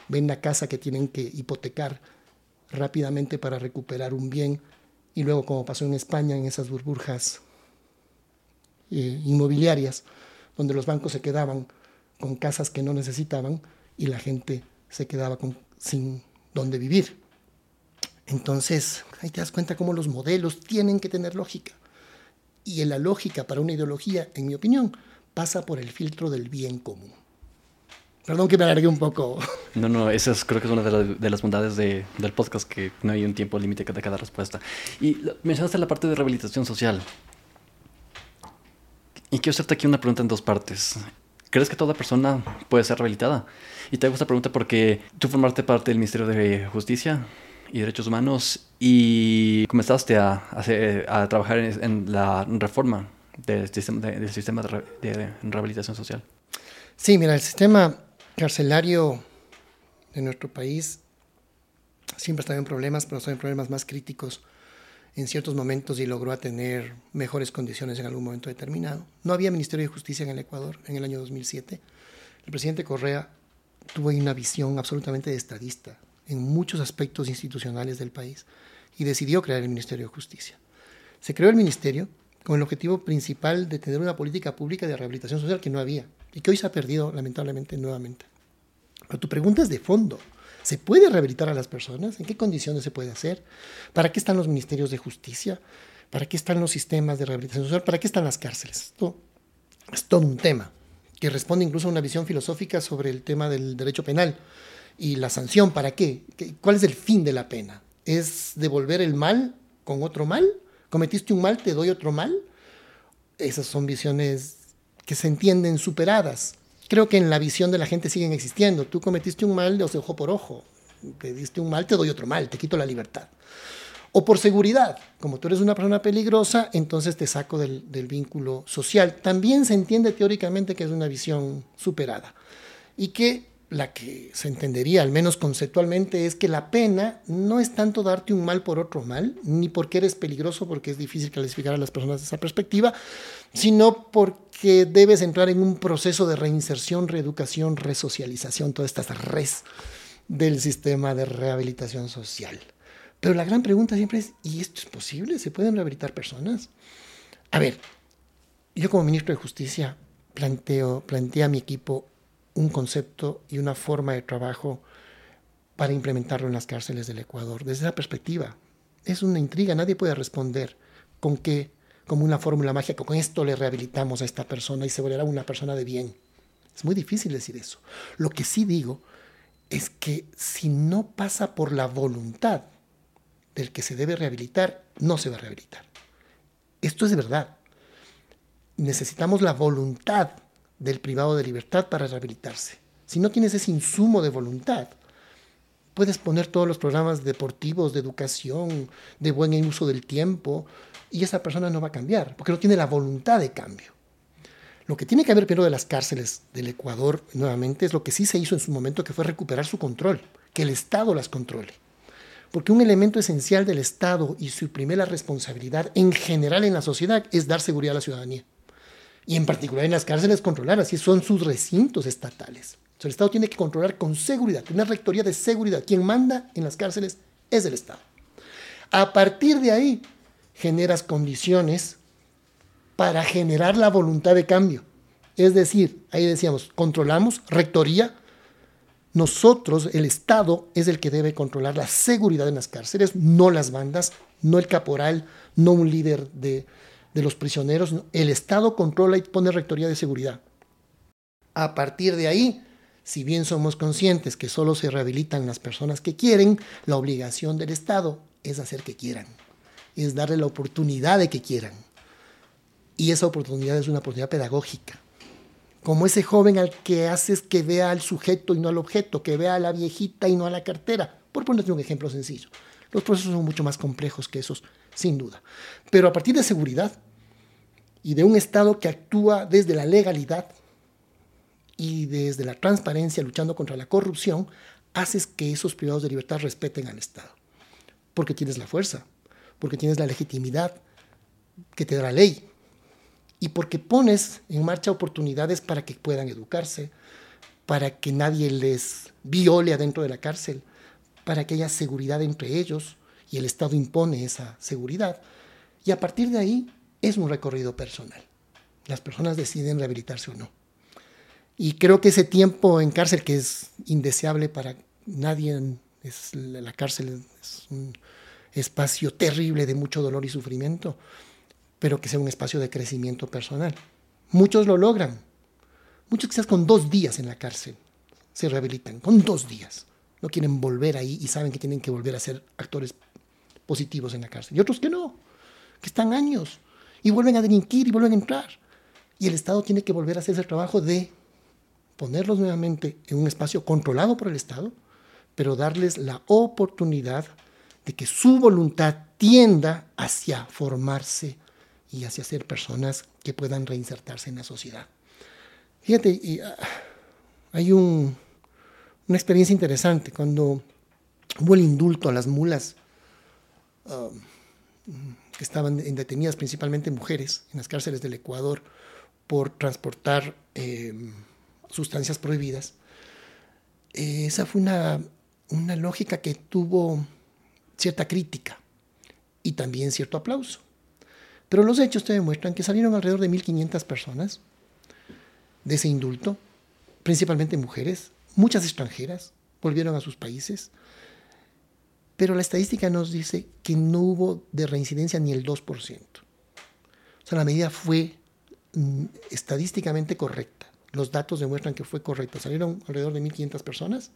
Ven la casa que tienen que hipotecar rápidamente para recuperar un bien y luego como pasó en España en esas burbujas eh, inmobiliarias, donde los bancos se quedaban con casas que no necesitaban y la gente se quedaba sin dónde vivir. Entonces, ahí te das cuenta cómo los modelos tienen que tener lógica. Y la lógica para una ideología, en mi opinión, pasa por el filtro del bien común. Perdón que me alargué un poco. No, no, esa es, creo que es una de, las bondades del podcast, que no hay un tiempo límite de cada respuesta. Y mencionaste la parte de rehabilitación social. Y quiero hacerte aquí una pregunta en dos partes. ¿Crees que toda persona puede ser rehabilitada? Y te hago esta pregunta porque tú formaste parte del Ministerio de Justicia y Derechos Humanos y comenzaste a, a trabajar en, la reforma del sistema, del sistema de rehabilitación social. Sí, mira, el sistema carcelario de nuestro país siempre estaba en problemas, pero estaba en problemas más críticos en ciertos momentos y logró tener mejores condiciones en algún momento determinado. No había Ministerio de Justicia en el Ecuador en el año 2007. El presidente Correa tuvo una visión absolutamente estadista en muchos aspectos institucionales del país y decidió crear el Ministerio de Justicia. Se creó el ministerio con el objetivo principal de tener una política pública de rehabilitación social que no había y que hoy se ha perdido lamentablemente nuevamente. Pero tu pregunta es de fondo. ¿Se puede rehabilitar a las personas? ¿En qué condiciones se puede hacer? ¿Para qué están los ministerios de justicia? ¿Para qué están los sistemas de rehabilitación social? ¿Para qué están las cárceles? Esto es todo un tema que responde incluso a una visión filosófica sobre el tema del derecho penal y la sanción. ¿Para qué? ¿Cuál es el fin de la pena? ¿Es devolver el mal con otro mal? ¿Cometiste un mal, te doy otro mal? Esas son visiones que se entienden superadas. Creo que en la visión de la gente siguen existiendo. Tú cometiste un mal, de ojo por ojo. Te diste un mal, te doy otro mal, te quito la libertad. O por seguridad, como tú eres una persona peligrosa, entonces te saco del, del vínculo social. También se entiende teóricamente que es una visión superada y que la que se entendería, al menos conceptualmente, es que la pena no es tanto darte un mal por otro mal, ni porque eres peligroso, porque es difícil clasificar a las personas de esa perspectiva, sino porque debes entrar en un proceso de reinserción, reeducación, resocialización, todas estas res del sistema de rehabilitación social. Pero la gran pregunta siempre es, ¿y esto es posible? ¿Se pueden rehabilitar personas? A ver, yo como ministro de Justicia planteo, planteé a mi equipo un concepto y una forma de trabajo para implementarlo en las cárceles del Ecuador. Desde esa perspectiva, es una intriga, nadie puede responder con qué, como una fórmula mágica, con esto le rehabilitamos a esta persona y se volverá una persona de bien. Es muy difícil decir eso. Lo que sí digo es que si no pasa por la voluntad del que se debe rehabilitar, no se va a rehabilitar. Esto es de verdad. Necesitamos la voluntad del privado de libertad para rehabilitarse. Si no tienes ese insumo de voluntad, puedes poner todos los programas deportivos, de educación, de buen uso del tiempo, y esa persona no va a cambiar, porque no tiene la voluntad de cambio. Lo que tiene que haber primero de las cárceles del Ecuador, nuevamente, es lo que sí se hizo en su momento, que fue recuperar su control, que el Estado las controle. Porque un elemento esencial del Estado y su primera responsabilidad en general en la sociedad es dar seguridad a la ciudadanía y en particular en las cárceles controlar, así son sus recintos estatales. el Estado tiene que controlar con seguridad, una rectoría de seguridad. Quien manda en las cárceles es el Estado. A partir de ahí, generas condiciones para generar la voluntad de cambio. Es decir, ahí decíamos, controlamos, rectoría, nosotros, el Estado, es el que debe controlar la seguridad en las cárceles, no las bandas, no el caporal, no un líder de, de los prisioneros, el Estado controla y pone rectoría de seguridad. A partir de ahí, si bien somos conscientes que solo se rehabilitan las personas que quieren, la obligación del Estado es hacer que quieran, es darle la oportunidad de que quieran. Y esa oportunidad es una oportunidad pedagógica. Como ese joven al que haces que vea al sujeto y no al objeto, que vea a la viejita y no a la cartera, por ponerte un ejemplo sencillo. Los procesos son mucho más complejos que esos, sin duda. Pero a partir de seguridad, y de un Estado que actúa desde la legalidad y desde la transparencia luchando contra la corrupción, haces que esos privados de libertad respeten al Estado. Porque tienes la fuerza, porque tienes la legitimidad que te da la ley. y porque pones en marcha oportunidades para que puedan educarse, para que nadie les viole adentro de la cárcel, para que haya seguridad entre ellos y el Estado impone esa seguridad. Y a partir de ahí es un recorrido personal. Las personas deciden rehabilitarse o no. Y creo que ese tiempo en cárcel, que es indeseable para nadie, es, la cárcel es un espacio terrible de mucho dolor y sufrimiento, pero que sea un espacio de crecimiento personal. Muchos lo logran. Muchos quizás con dos días en la cárcel se rehabilitan, con dos días. No quieren volver ahí y saben que tienen que volver a ser actores positivos en la cárcel. Y otros que no, que están años y vuelven a delinquir y vuelven a entrar. Y el Estado tiene que volver a hacer ese trabajo de ponerlos nuevamente en un espacio controlado por el Estado, pero darles la oportunidad de que su voluntad tienda hacia formarse y hacia ser personas que puedan reinsertarse en la sociedad. Fíjate, ah, hay una experiencia interesante cuando hubo el indulto a las mulas ah, que estaban detenidas, principalmente mujeres, en las cárceles del Ecuador por transportar em, sustancias prohibidas. esa fue una, una lógica que tuvo cierta crítica y también cierto aplauso. Pero los hechos te demuestran que salieron alrededor de 1.500 personas de ese indulto, principalmente mujeres, muchas extranjeras, volvieron a sus países, pero la estadística nos dice que no hubo de reincidencia ni el 2%. O sea, la medida fue mm, estadísticamente correcta. Los datos demuestran que fue correcta. Salieron alrededor de 1.500 personas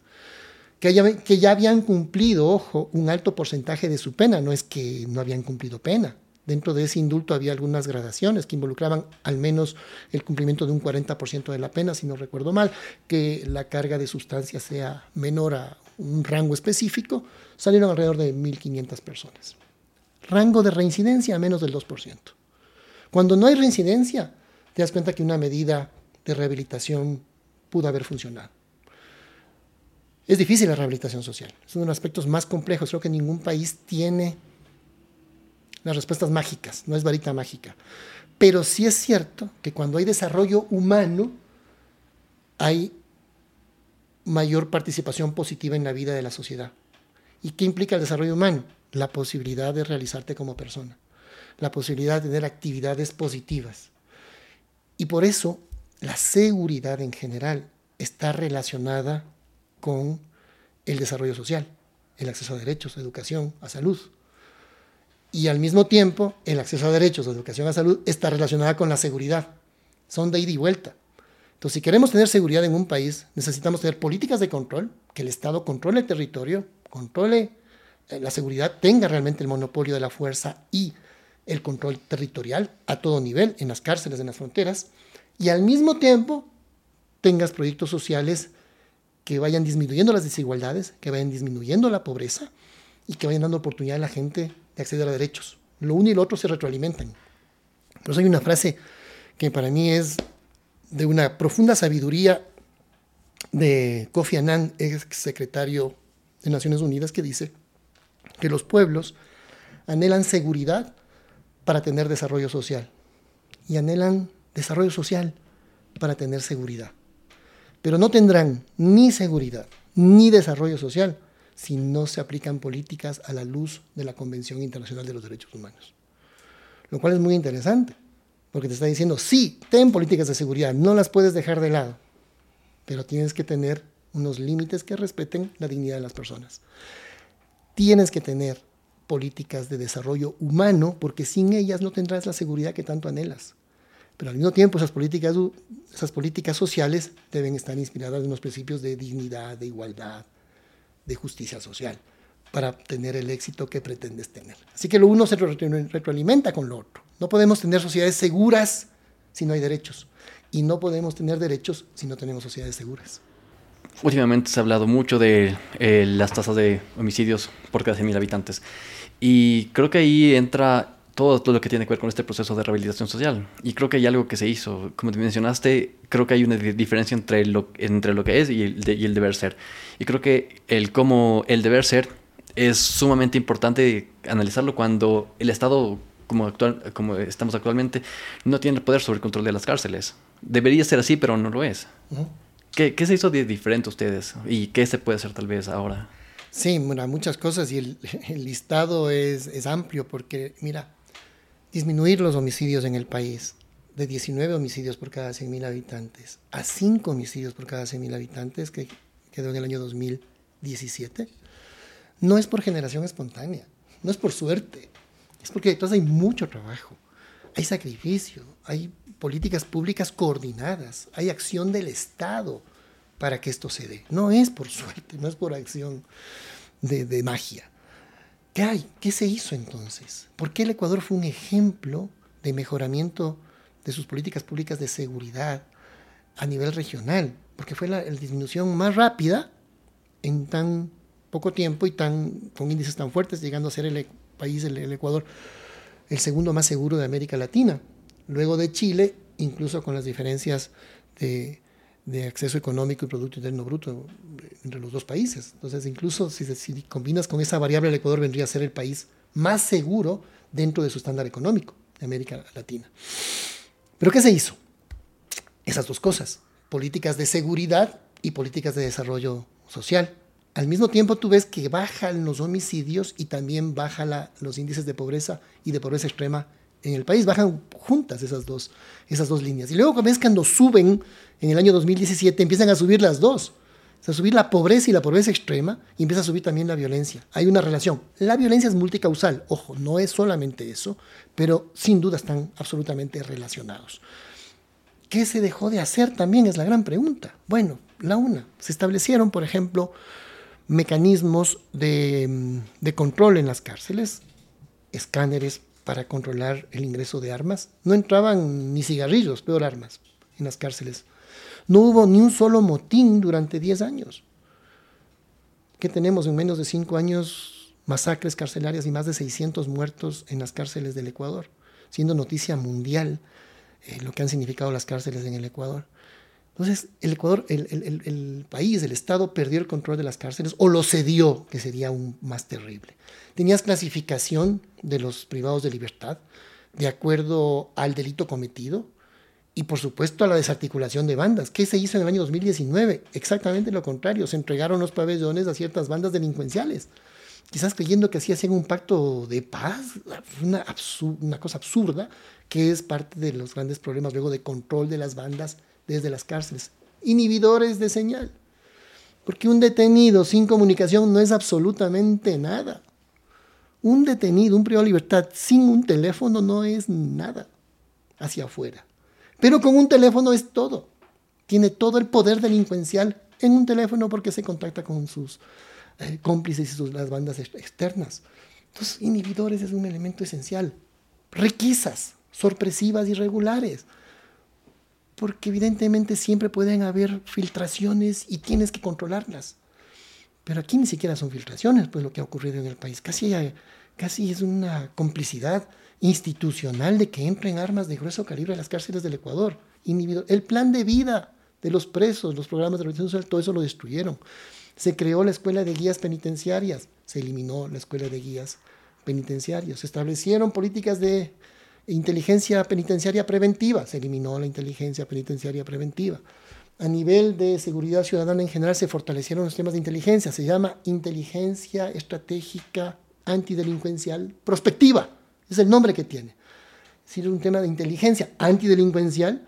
que ya, que ya habían cumplido, ojo, un alto porcentaje de su pena. No es que no habían cumplido pena, Dentro de ese indulto había algunas gradaciones que involucraban al menos el cumplimiento de un 40% de la pena, si no recuerdo mal, que la carga de sustancias sea menor a un rango específico, salieron alrededor de 1.500 personas. Rango de reincidencia menos del 2%. Cuando no hay reincidencia, te das cuenta que una medida de rehabilitación pudo haber funcionado. Es difícil la rehabilitación social, es uno de los aspectos más complejos. Creo que ningún país tiene las respuestas mágicas, no es varita mágica. Pero sí es cierto que cuando hay desarrollo humano, hay mayor participación positiva en la vida de la sociedad. ¿Y qué implica el desarrollo humano? La posibilidad de realizarte como persona, la posibilidad de tener actividades positivas. Y por eso la seguridad en general está relacionada con el desarrollo social, el acceso a derechos, a educación, a salud y al mismo tiempo el acceso a derechos de educación a salud está relacionada con la seguridad. Son de ida y vuelta. Entonces, si queremos tener seguridad en un país, necesitamos tener políticas de control, que el Estado controle el territorio, controle eh, la seguridad, tenga realmente el monopolio de la fuerza y el control territorial a todo nivel, en las cárceles, en las fronteras, y al mismo tiempo tengas proyectos sociales que vayan disminuyendo las desigualdades, que vayan disminuyendo la pobreza y que vayan dando oportunidad a la gente acceder a derechos. Lo uno y lo otro se retroalimentan. Eso hay una frase que para mí es de una profunda sabiduría de Kofi Annan, ex secretario de Naciones Unidas, que dice que los pueblos anhelan seguridad para tener desarrollo social y anhelan desarrollo social para tener seguridad. Pero no tendrán ni seguridad ni desarrollo social si no se aplican políticas a la luz de la Convención Internacional de los Derechos Humanos. Lo cual es muy interesante, porque te está diciendo, sí, ten políticas de seguridad, no las puedes dejar de lado, pero tienes que tener unos límites que respeten la dignidad de las personas. Tienes que tener políticas de desarrollo humano, porque sin ellas no tendrás la seguridad que tanto anhelas. Pero al mismo tiempo esas políticas, esas políticas sociales deben estar inspiradas en unos principios de dignidad, de igualdad, de justicia social para tener el éxito que pretendes tener. Así que lo uno se retroalimenta con lo otro. No podemos tener sociedades seguras si no hay derechos. Y no podemos tener derechos si no tenemos sociedades seguras. Últimamente se ha hablado mucho de eh, las tasas de homicidios por cada 100.000 habitantes. Y creo que ahí entra todo, todo, lo que tiene que ver con este proceso de rehabilitación social. Y creo que hay algo que se hizo. Como te mencionaste, creo que hay una diferencia entre lo, entre lo que es y el, y el deber ser. Y creo que el cómo el deber ser es sumamente importante analizarlo cuando el Estado como, actual, como estamos actualmente, no tiene poder sobre el control de las cárceles. Debería ser así, pero no lo es. ¿Qué, ¿Qué, se hizo de diferente a ustedes? ¿Y qué se puede hacer tal vez ahora? Sí, bueno, muchas cosas y el, el listado es, es, amplio porque, mira, disminuir los homicidios en el país de 19 homicidios por cada 100.000 habitantes a 5 homicidios por cada 100.000 habitantes, que quedó en el año 2017, no es por generación espontánea, no es por suerte, es porque detrás hay mucho trabajo, hay sacrificio, hay políticas públicas coordinadas, hay acción del Estado para que esto se dé. No es por suerte, no es por acción de, de magia. ¿Qué hay? ¿Qué se hizo entonces? ¿Por qué el Ecuador fue un ejemplo de mejoramiento de sus políticas públicas de seguridad a nivel regional? Porque fue la, disminución más rápida en tan poco tiempo y tan, con índices tan fuertes, llegando a ser el país, el, el Ecuador, el segundo más seguro de América Latina. Luego de Chile, incluso con las diferencias de, de acceso económico y Producto Interno Bruto entre los dos países. Entonces, incluso si, combinas con esa variable, el Ecuador vendría a ser el país más seguro dentro de su estándar económico de América Latina. ¿Pero qué se hizo? Esas dos cosas, políticas de seguridad y políticas de desarrollo social. Al mismo tiempo tú ves que bajan los homicidios y también bajan los índices de pobreza y de pobreza extrema en el país. Bajan juntas esas dos, esas dos líneas. Y luego ves cuando suben en el año 2017, empiezan a subir las dos. O subir la pobreza y la pobreza extrema y empieza a subir también la violencia. Hay una relación. La violencia es multicausal. Ojo, no es solamente eso, pero sin duda están absolutamente relacionados. ¿Qué se dejó de hacer también? Es la gran pregunta. Bueno, la una. Se establecieron, por ejemplo, mecanismos de, de, control en las cárceles, escáneres para controlar el ingreso de armas. No entraban ni cigarrillos, peor armas, en las cárceles. No hubo ni un solo motín durante 10 años. ¿Qué tenemos en menos de 5 años? Masacres carcelarias y más de 600 muertos en las cárceles del Ecuador, siendo noticia mundial eh, lo que han significado las cárceles en el Ecuador. Entonces, el Ecuador, el, el, país, el Estado perdió el control de las cárceles o lo cedió, que sería aún más terrible. Tenías clasificación de los privados de libertad de acuerdo al delito cometido y, por supuesto, a la desarticulación de bandas. ¿Qué se hizo en el año 2019? Exactamente lo contrario. Se entregaron los pabellones a ciertas bandas delincuenciales. Quizás creyendo que así hacían un pacto de paz, una, una cosa absurda, que es parte de los grandes problemas luego de control de las bandas desde las cárceles. Inhibidores de señal. Porque un detenido sin comunicación no es absolutamente nada. Un detenido, un privado de libertad sin un teléfono no es nada hacia afuera. Pero con un teléfono es todo. Tiene todo el poder delincuencial en un teléfono porque se contacta con sus eh, cómplices y sus, las bandas externas. Entonces, inhibidores es un elemento esencial. Requisas, sorpresivas y regulares porque evidentemente siempre pueden haber filtraciones y tienes que controlarlas. Pero aquí ni siquiera son filtraciones, pues lo que ha ocurrido en el país. Casi, casi es una complicidad institucional de que entren armas de grueso calibre a las cárceles del Ecuador. El plan de vida de los presos, los programas de rehabilitación social, todo eso lo destruyeron. Se creó la escuela de guías penitenciarias, se eliminó la escuela de guías penitenciarios, se establecieron políticas de inteligencia penitenciaria preventiva, se eliminó la inteligencia penitenciaria preventiva. A nivel de seguridad ciudadana en general se fortalecieron los temas de inteligencia, se llama inteligencia estratégica antidelincuencial prospectiva, es el nombre que tiene. Es decir, un tema de inteligencia antidelincuencial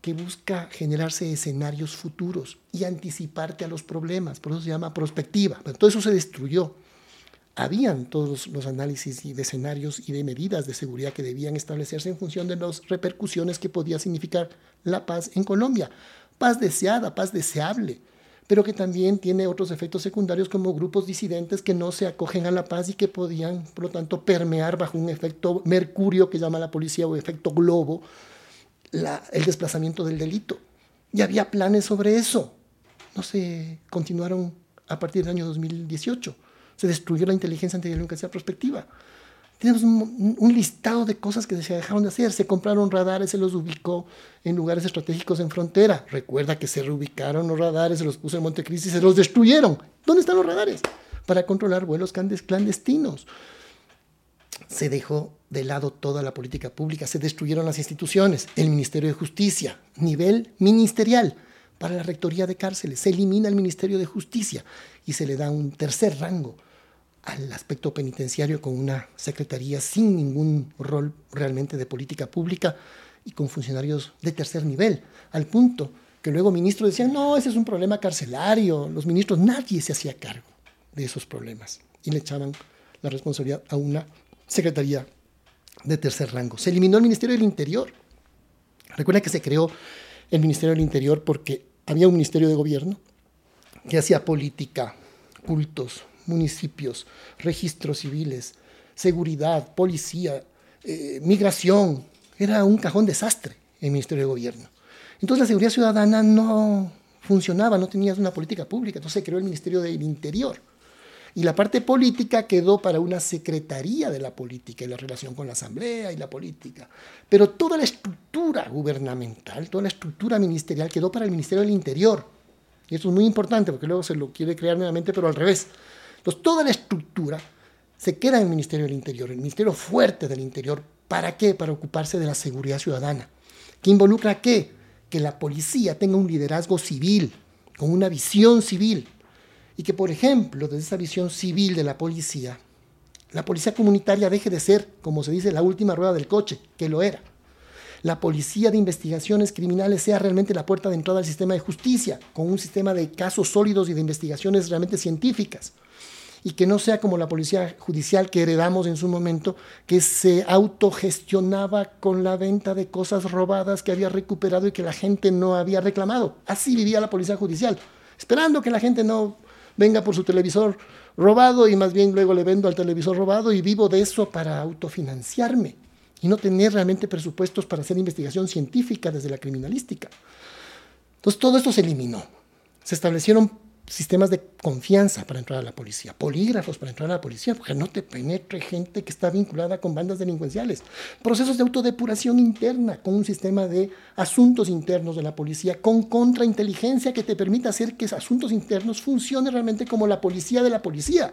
que busca generarse escenarios futuros y anticiparte a los problemas, por eso se llama prospectiva. Pero todo eso se destruyó habían todos los análisis de escenarios y de medidas de seguridad que debían establecerse en función de las repercusiones que podía significar la paz en Colombia. Paz deseada, paz deseable, pero que también tiene otros efectos secundarios como grupos disidentes que no se acogen a la paz y que podían, por lo tanto, permear bajo un efecto mercurio que llama la policía o efecto globo el desplazamiento del delito. Y había planes sobre eso. No se continuaron a partir del año 2018 se destruyó la inteligencia antidelincuencia prospectiva. Tenemos un, listado de cosas que se dejaron de hacer. Se compraron radares, se los ubicó en lugares estratégicos en frontera. Recuerda que se reubicaron los radares, se los puso en Montecristi se los destruyeron. ¿Dónde están los radares? Para controlar vuelos clandestinos. se dejó de lado toda la política pública, se destruyeron las instituciones, el Ministerio de Justicia, nivel ministerial, para la Rectoría de Cárceles, se elimina el Ministerio de Justicia y se le da un tercer rango al aspecto penitenciario con una secretaría sin ningún rol realmente de política pública y con funcionarios de tercer nivel, al punto que luego ministros decían, no, ese es un problema carcelario, los ministros, nadie se hacía cargo de esos problemas y le echaban la responsabilidad a una secretaría de tercer rango. Se eliminó el Ministerio del Interior. Recuerda que se creó el Ministerio del Interior porque había un Ministerio de Gobierno que hacía política, cultos, municipios, registros civiles, seguridad, policía, eh, migración. Era un cajón desastre el Ministerio de Gobierno. Entonces la seguridad ciudadana no funcionaba, no tenía una política pública, entonces se creó el Ministerio del Interior. Y la parte política quedó para una secretaría de la política y la relación con la asamblea y la política. Pero toda la estructura gubernamental, toda la estructura ministerial quedó para el Ministerio del Interior. Y esto es muy importante porque luego se lo quiere crear nuevamente, pero al revés. Entonces toda la estructura se queda en el Ministerio del Interior, el Ministerio fuerte del Interior. ¿Para qué? Para ocuparse de la seguridad ciudadana. ¿Qué involucra qué? Que la policía tenga un liderazgo civil, con una visión civil, y que, por ejemplo, desde esa visión civil de la policía, la policía comunitaria deje de ser, como se dice, la última rueda del coche, que lo era. La policía de investigaciones criminales sea realmente la puerta de entrada al sistema de justicia, con un sistema de casos sólidos y de investigaciones realmente científicas. Y que no sea como la policía judicial que heredamos en su momento, que se autogestionaba con la venta de cosas robadas que había recuperado y que la gente no había reclamado. Así vivía la policía judicial, esperando que la gente no venga por su televisor robado y más bien luego le vendo al televisor robado y vivo de eso para autofinanciarme y no tener realmente presupuestos para hacer investigación científica desde la criminalística. Entonces todo esto se eliminó. Se establecieron sistemas de confianza para entrar a la policía, polígrafos para entrar a la policía, porque no te penetre gente que está vinculada con bandas delincuenciales, procesos de autodepuración interna con un sistema de asuntos internos de la policía, con contrainteligencia que te permita hacer que esos asuntos internos funcionen realmente como la policía de la policía,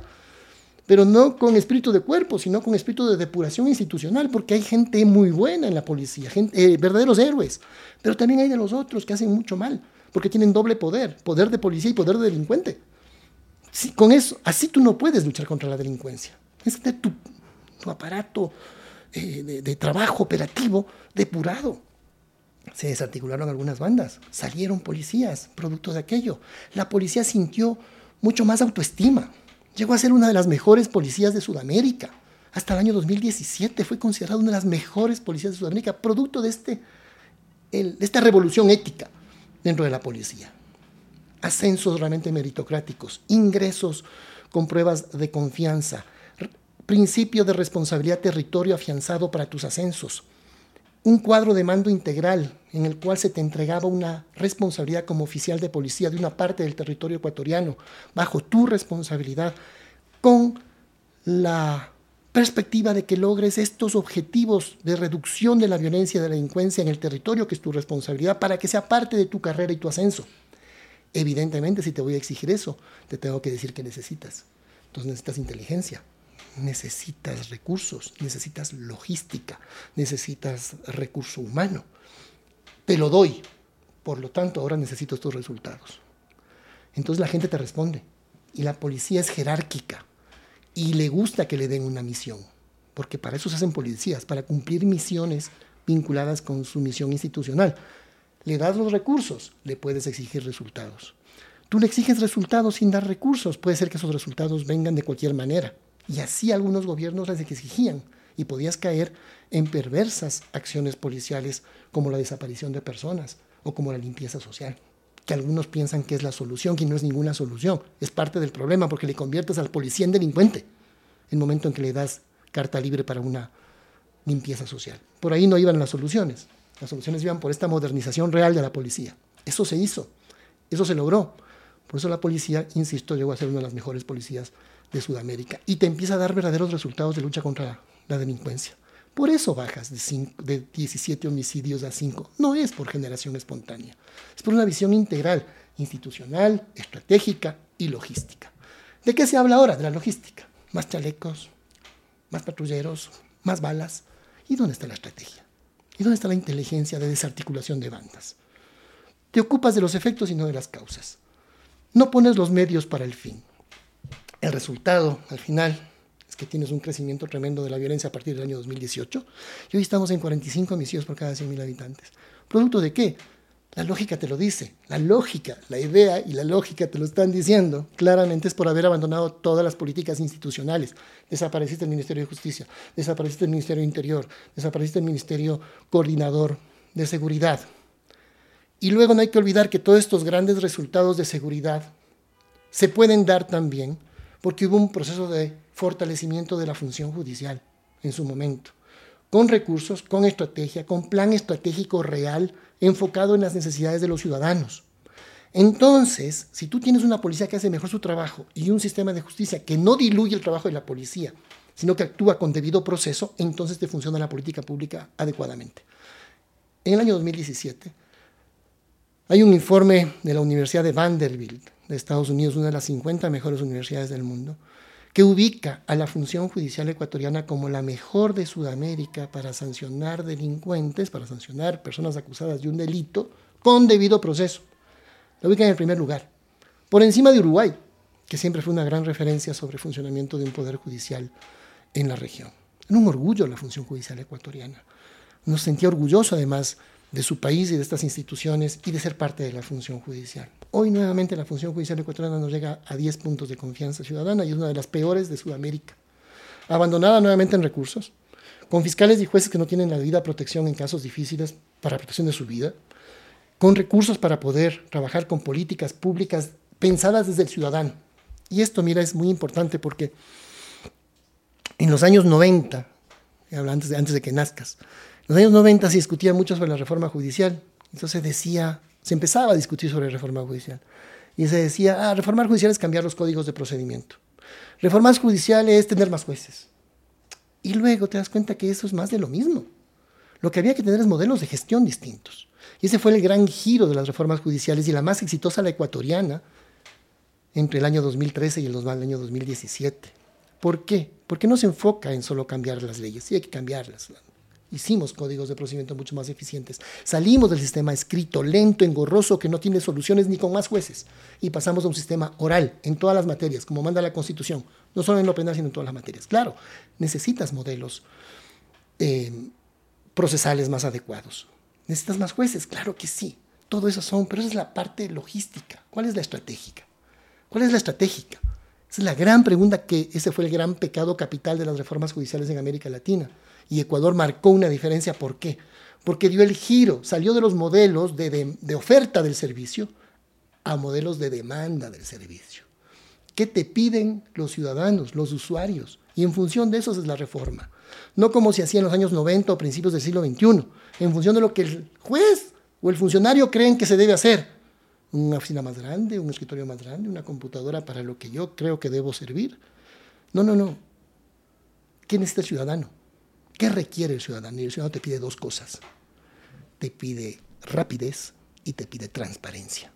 pero no con espíritu de cuerpo, sino con espíritu de depuración institucional, porque hay gente muy buena en la policía, gente, eh, verdaderos héroes, pero también hay de los otros que hacen mucho mal porque tienen doble poder, poder de policía y poder de delincuente. con eso, así tú no puedes luchar contra la delincuencia. Es tu, aparato eh, de, trabajo operativo depurado. Se desarticularon algunas bandas, salieron policías, producto de aquello. La policía sintió mucho más autoestima. Llegó a ser una de las mejores policías de Sudamérica. Hasta el año 2017 fue considerada una de las mejores policías de Sudamérica, producto de, este, de esta revolución ética dentro de la policía. Ascensos realmente meritocráticos, ingresos con pruebas de confianza, principio de responsabilidad territorio afianzado para tus ascensos, un cuadro de mando integral en el cual se te entregaba una responsabilidad como oficial de policía de una parte del territorio ecuatoriano, bajo tu responsabilidad, con la perspectiva de que logres estos objetivos de reducción de la violencia y de la delincuencia en el territorio, que es tu responsabilidad, para que sea parte de tu carrera y tu ascenso. Evidentemente, si te voy a exigir eso, te tengo que decir que necesitas. Entonces necesitas inteligencia, necesitas recursos, necesitas logística, necesitas recurso humano. Te lo doy, por lo tanto ahora necesito estos resultados. Entonces la gente te responde y la policía es jerárquica y le gusta que le den una misión, porque para eso se hacen policías, para cumplir misiones vinculadas con su misión institucional. Le das los recursos, le puedes exigir resultados. Tú le exiges resultados sin dar recursos, puede ser que esos resultados vengan de cualquier manera. Y así algunos gobiernos les exigían y podías caer en perversas acciones policiales como la desaparición de personas o como la limpieza social que algunos piensan que es la solución, que no es ninguna solución. Es parte del problema porque le conviertes al policía en delincuente en el momento en que le das carta libre para una limpieza social. Por ahí no iban las soluciones. Las soluciones iban por esta modernización real de la policía. Eso se hizo, eso se logró. Por eso la policía, insisto, llegó a ser una de las mejores policías de Sudamérica y te empieza a dar verdaderos resultados de lucha contra la delincuencia. Por eso bajas de, de 17 homicidios a 5. No es por generación espontánea, es por una visión integral, institucional, estratégica y logística. ¿De qué se habla ahora? De la logística. Más chalecos, más patrulleros, más balas. ¿Y dónde está la estrategia? ¿Y dónde está la inteligencia de desarticulación de bandas? Te ocupas de los efectos y no de las causas. No pones los medios para el fin. El resultado, al final, es que tienes un crecimiento tremendo de la violencia a partir del año 2018 y hoy estamos en 45 homicidios por cada 100.000 habitantes. ¿Producto de qué? La lógica te lo dice, la lógica, la idea y la lógica te lo están diciendo. Claramente es por haber abandonado todas las políticas institucionales. Desapareciste el Ministerio de Justicia, desapareciste el Ministerio de Interior, desapareciste el Ministerio Coordinador de Seguridad. Y luego no hay que olvidar que todos estos grandes resultados de seguridad se pueden dar también porque hubo un proceso de fortalecimiento de la función judicial en su momento, con recursos, con estrategia, con plan estratégico real enfocado en las necesidades de los ciudadanos. Entonces, si tú tienes una policía que hace mejor su trabajo y un sistema de justicia que no diluye el trabajo de la policía, sino que actúa con debido proceso, entonces te funciona la política pública adecuadamente. En el año 2017 hay un informe de la Universidad de Vanderbilt de Estados Unidos, una de las 50 mejores universidades del mundo, que ubica a la función judicial ecuatoriana como la mejor de Sudamérica para sancionar delincuentes, para sancionar personas acusadas de un delito con debido proceso. La ubica en el primer lugar, por encima de Uruguay, que siempre fue una gran referencia sobre el funcionamiento de un poder judicial en la región. Era un orgullo la función judicial ecuatoriana. Nos sentía orgulloso además de su país y de estas instituciones y de ser parte de la función judicial. Hoy nuevamente la función judicial ecuatoriana nos llega a 10 puntos de confianza ciudadana y es una de las peores de Sudamérica. Abandonada nuevamente en recursos, con fiscales y jueces que no tienen la debida protección en casos difíciles para protección de su vida, con recursos para poder trabajar con políticas públicas pensadas desde el ciudadano. Y esto, mira, es muy importante porque en los años 90, antes de, antes de que nazcas, en los años 90 se discutía mucho sobre la reforma judicial. Entonces decía, se empezaba a discutir sobre reforma judicial. Y se decía, ah, reformar judicial es cambiar los códigos de procedimiento. Reformar judicial es tener más jueces. Y luego te das cuenta que eso es más de lo mismo. Lo que había que tener es modelos de gestión distintos. Y ese fue el gran giro de las reformas judiciales y la más exitosa, la ecuatoriana, entre el año 2013 y el año 2017. ¿Por qué? Porque no se enfoca en solo cambiar las leyes, sí hay que cambiarlas. Hicimos códigos de procedimiento mucho más eficientes. Salimos del sistema escrito, lento, engorroso, que no tiene soluciones ni con más jueces. Y pasamos a un sistema oral en todas las materias, como manda la Constitución. No solo en lo penal, sino en todas las materias. Claro, necesitas modelos eh, procesales más adecuados. ¿Necesitas más jueces? Claro que sí. Todo eso son, pero esa es la parte logística. ¿Cuál es la estratégica? ¿Cuál es la estratégica? Esa es la gran pregunta que ese fue el gran pecado capital de las reformas judiciales en América Latina y Ecuador marcó una diferencia. ¿Por qué? Porque dio el giro, salió de los modelos de, oferta del servicio a modelos de demanda del servicio. ¿Qué te piden los ciudadanos, los usuarios? Y en función de eso es la reforma. No como se hacía en los años 90 o principios del siglo XXI, en función de lo que el juez o el funcionario creen que se debe hacer. Una oficina más grande, un escritorio más grande, una computadora para lo que yo creo que debo servir. No, no, no. ¿Qué necesita el ciudadano? ¿Qué requiere el ciudadano? Y el ciudadano te pide dos cosas. Te pide rapidez y te pide transparencia.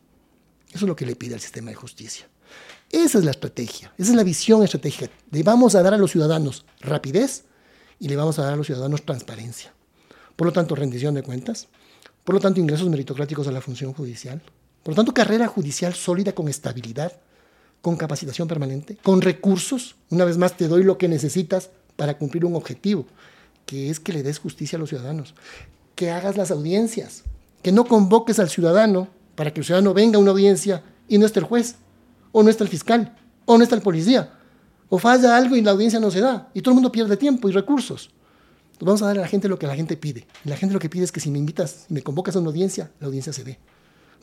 Eso es lo que le pide al sistema de justicia. Esa es la estrategia, esa es la visión estratégica. Le vamos a dar a los ciudadanos rapidez y le vamos a dar a los ciudadanos transparencia. Por lo tanto, rendición de cuentas, por lo tanto, ingresos meritocráticos a la función judicial, por lo tanto, carrera judicial sólida con estabilidad, con capacitación permanente, con recursos. Una vez más, te doy lo que necesitas para cumplir un objetivo que es que le des justicia a los ciudadanos, que hagas las audiencias, que no convoques al ciudadano para que el ciudadano venga a una audiencia y no esté el juez, o no está el fiscal, o no está el policía, o falla algo y la audiencia no se da, y todo el mundo pierde tiempo y recursos. vamos a dar a la gente lo que la gente pide. la gente lo que pide es que si me invitas, y me convocas a una audiencia, la audiencia se dé,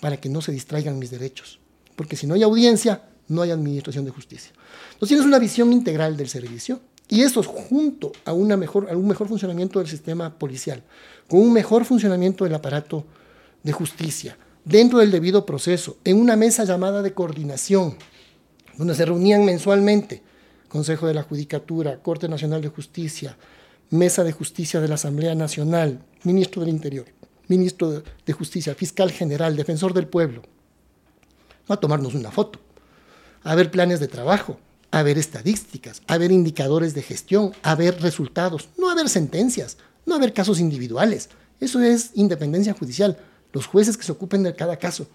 para que no se distraigan mis derechos. Porque si no hay audiencia, no hay administración de justicia. Entonces tienes una visión integral del servicio, y esto junto a, un mejor funcionamiento del sistema policial, con un mejor funcionamiento del aparato de justicia, dentro del debido proceso, en una mesa llamada de coordinación, donde se reunían mensualmente Consejo de la Judicatura, Corte Nacional de Justicia, Mesa de Justicia de la Asamblea Nacional, Ministro del Interior, Ministro de Justicia, Fiscal General, Defensor del Pueblo, a tomarnos una foto, a ver planes de trabajo, a ver estadísticas, a ver indicadores de gestión, a ver resultados, no a ver sentencias, no a ver casos individuales. Eso es independencia judicial, los jueces que se ocupen de cada caso.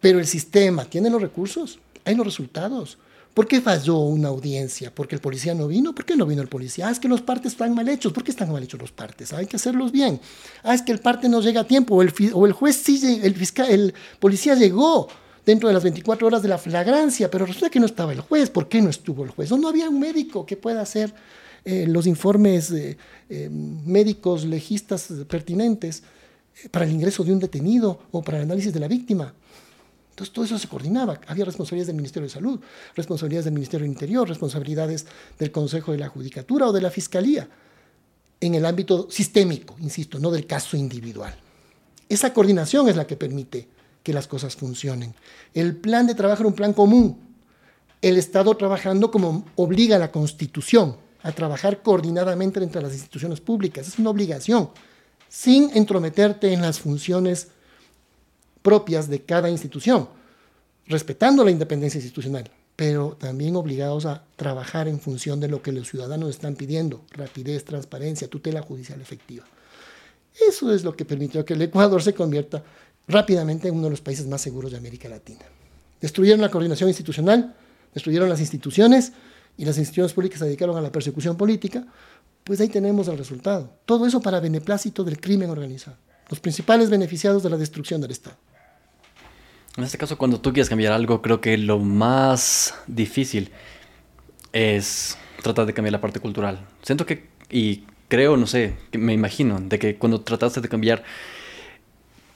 Pero el sistema tiene los recursos, hay los resultados. ¿Por qué falló una audiencia? ¿Porque el policía no vino? ¿Por qué no vino el policía? Ah, es que los partes están mal hechos. ¿Por qué están mal hechos los partes? Hay que hacerlos bien. Ah, es que el parte no llega a tiempo. O el, o el juez sí, el, fiscal, el policía llegó dentro de las 24 horas de la flagrancia, pero resulta que no estaba el juez. ¿Por qué no estuvo el juez? O no había un médico que pueda hacer eh, los informes eh, eh, médicos legistas pertinentes para el ingreso de un detenido o para el análisis de la víctima. Entonces todo eso se coordinaba. Había responsabilidades del Ministerio de Salud, responsabilidades del Ministerio del Interior, responsabilidades del Consejo de la Judicatura o de la Fiscalía, en el ámbito sistémico, insisto, no del caso individual. Esa coordinación es la que permite que las cosas funcionen. El plan de trabajo era un plan común. El Estado trabajando como obliga a la Constitución a trabajar coordinadamente entre las instituciones públicas. Es una obligación, sin entrometerte en las funciones propias de cada institución, respetando la independencia institucional, pero también obligados a trabajar en función de lo que los ciudadanos están pidiendo, rapidez, transparencia, tutela judicial efectiva. Eso es lo que permitió que el Ecuador se convierta rápidamente en uno de los países más seguros de América Latina. Destruyeron la coordinación institucional, destruyeron las instituciones y las instituciones públicas se dedicaron a la persecución política, pues ahí tenemos el resultado. Todo eso para beneplácito del crimen organizado, los principales beneficiados de la destrucción del Estado. En este caso, cuando tú quieres cambiar algo, creo que lo más difícil es tratar de cambiar la parte cultural. Siento que, y creo, no sé, me imagino, de que cuando trataste de cambiar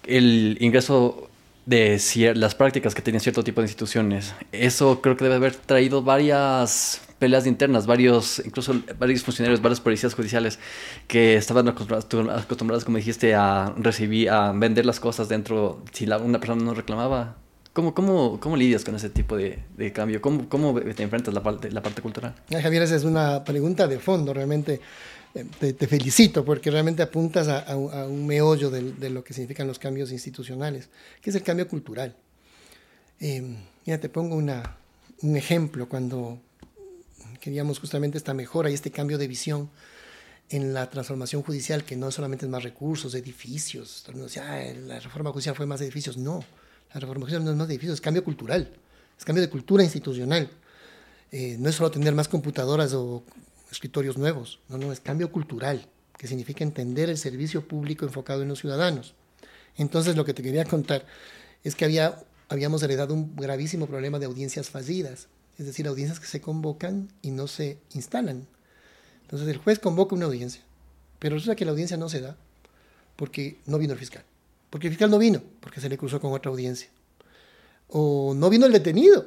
el ingreso de las prácticas que tenían cierto tipo de instituciones, eso creo que debe haber traído varias peleas internas, varios, incluso varios funcionarios, varios policías judiciales que estaban acostumbrados, como dijiste, a recibir, a vender las cosas dentro, si una persona no reclamaba. ¿Cómo, cómo, cómo lidias con ese tipo de, de cambio? ¿Cómo, ¿Cómo, te enfrentas la parte, la parte cultural? Javier, esa es una pregunta de fondo, realmente. Eh, te, felicito porque realmente apuntas a, un meollo de, de, lo que significan los cambios institucionales, que es el cambio cultural. Eh, mira, te pongo una, un ejemplo. Cuando queríamos justamente esta mejora y este cambio de visión en la transformación judicial, que no solamente es más recursos, edificios. Todo la reforma judicial fue más edificios. No, la reforma judicial no es más edificios, es cambio cultural, es cambio de cultura institucional. Eh, no es solo tener más computadoras o escritorios nuevos, no, no, es cambio cultural, que significa entender el servicio público enfocado en los ciudadanos. Entonces, lo que te quería contar es que había, habíamos heredado un gravísimo problema de audiencias fallidas es decir, audiencias que se convocan y no se instalan. Entonces el juez convoca una audiencia, pero resulta que la audiencia no se da porque no vino el fiscal, porque el fiscal no vino, porque se le cruzó con otra audiencia. O no vino el detenido.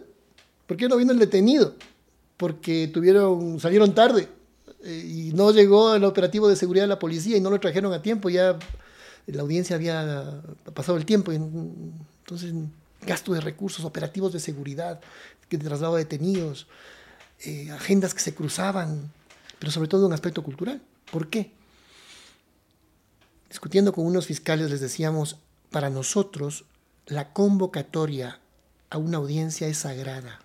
¿Por qué no vino el detenido? Porque tuvieron, salieron tarde eh, y no llegó el operativo de seguridad de la policía y no lo trajeron a tiempo, ya la audiencia había pasado el tiempo. Entonces, gasto de recursos operativos de seguridad, de traslado de detenidos, eh, agendas que se cruzaban, pero sobre todo un aspecto cultural. ¿Por qué? Discutiendo con unos fiscales les decíamos, para nosotros la convocatoria a una audiencia es sagrada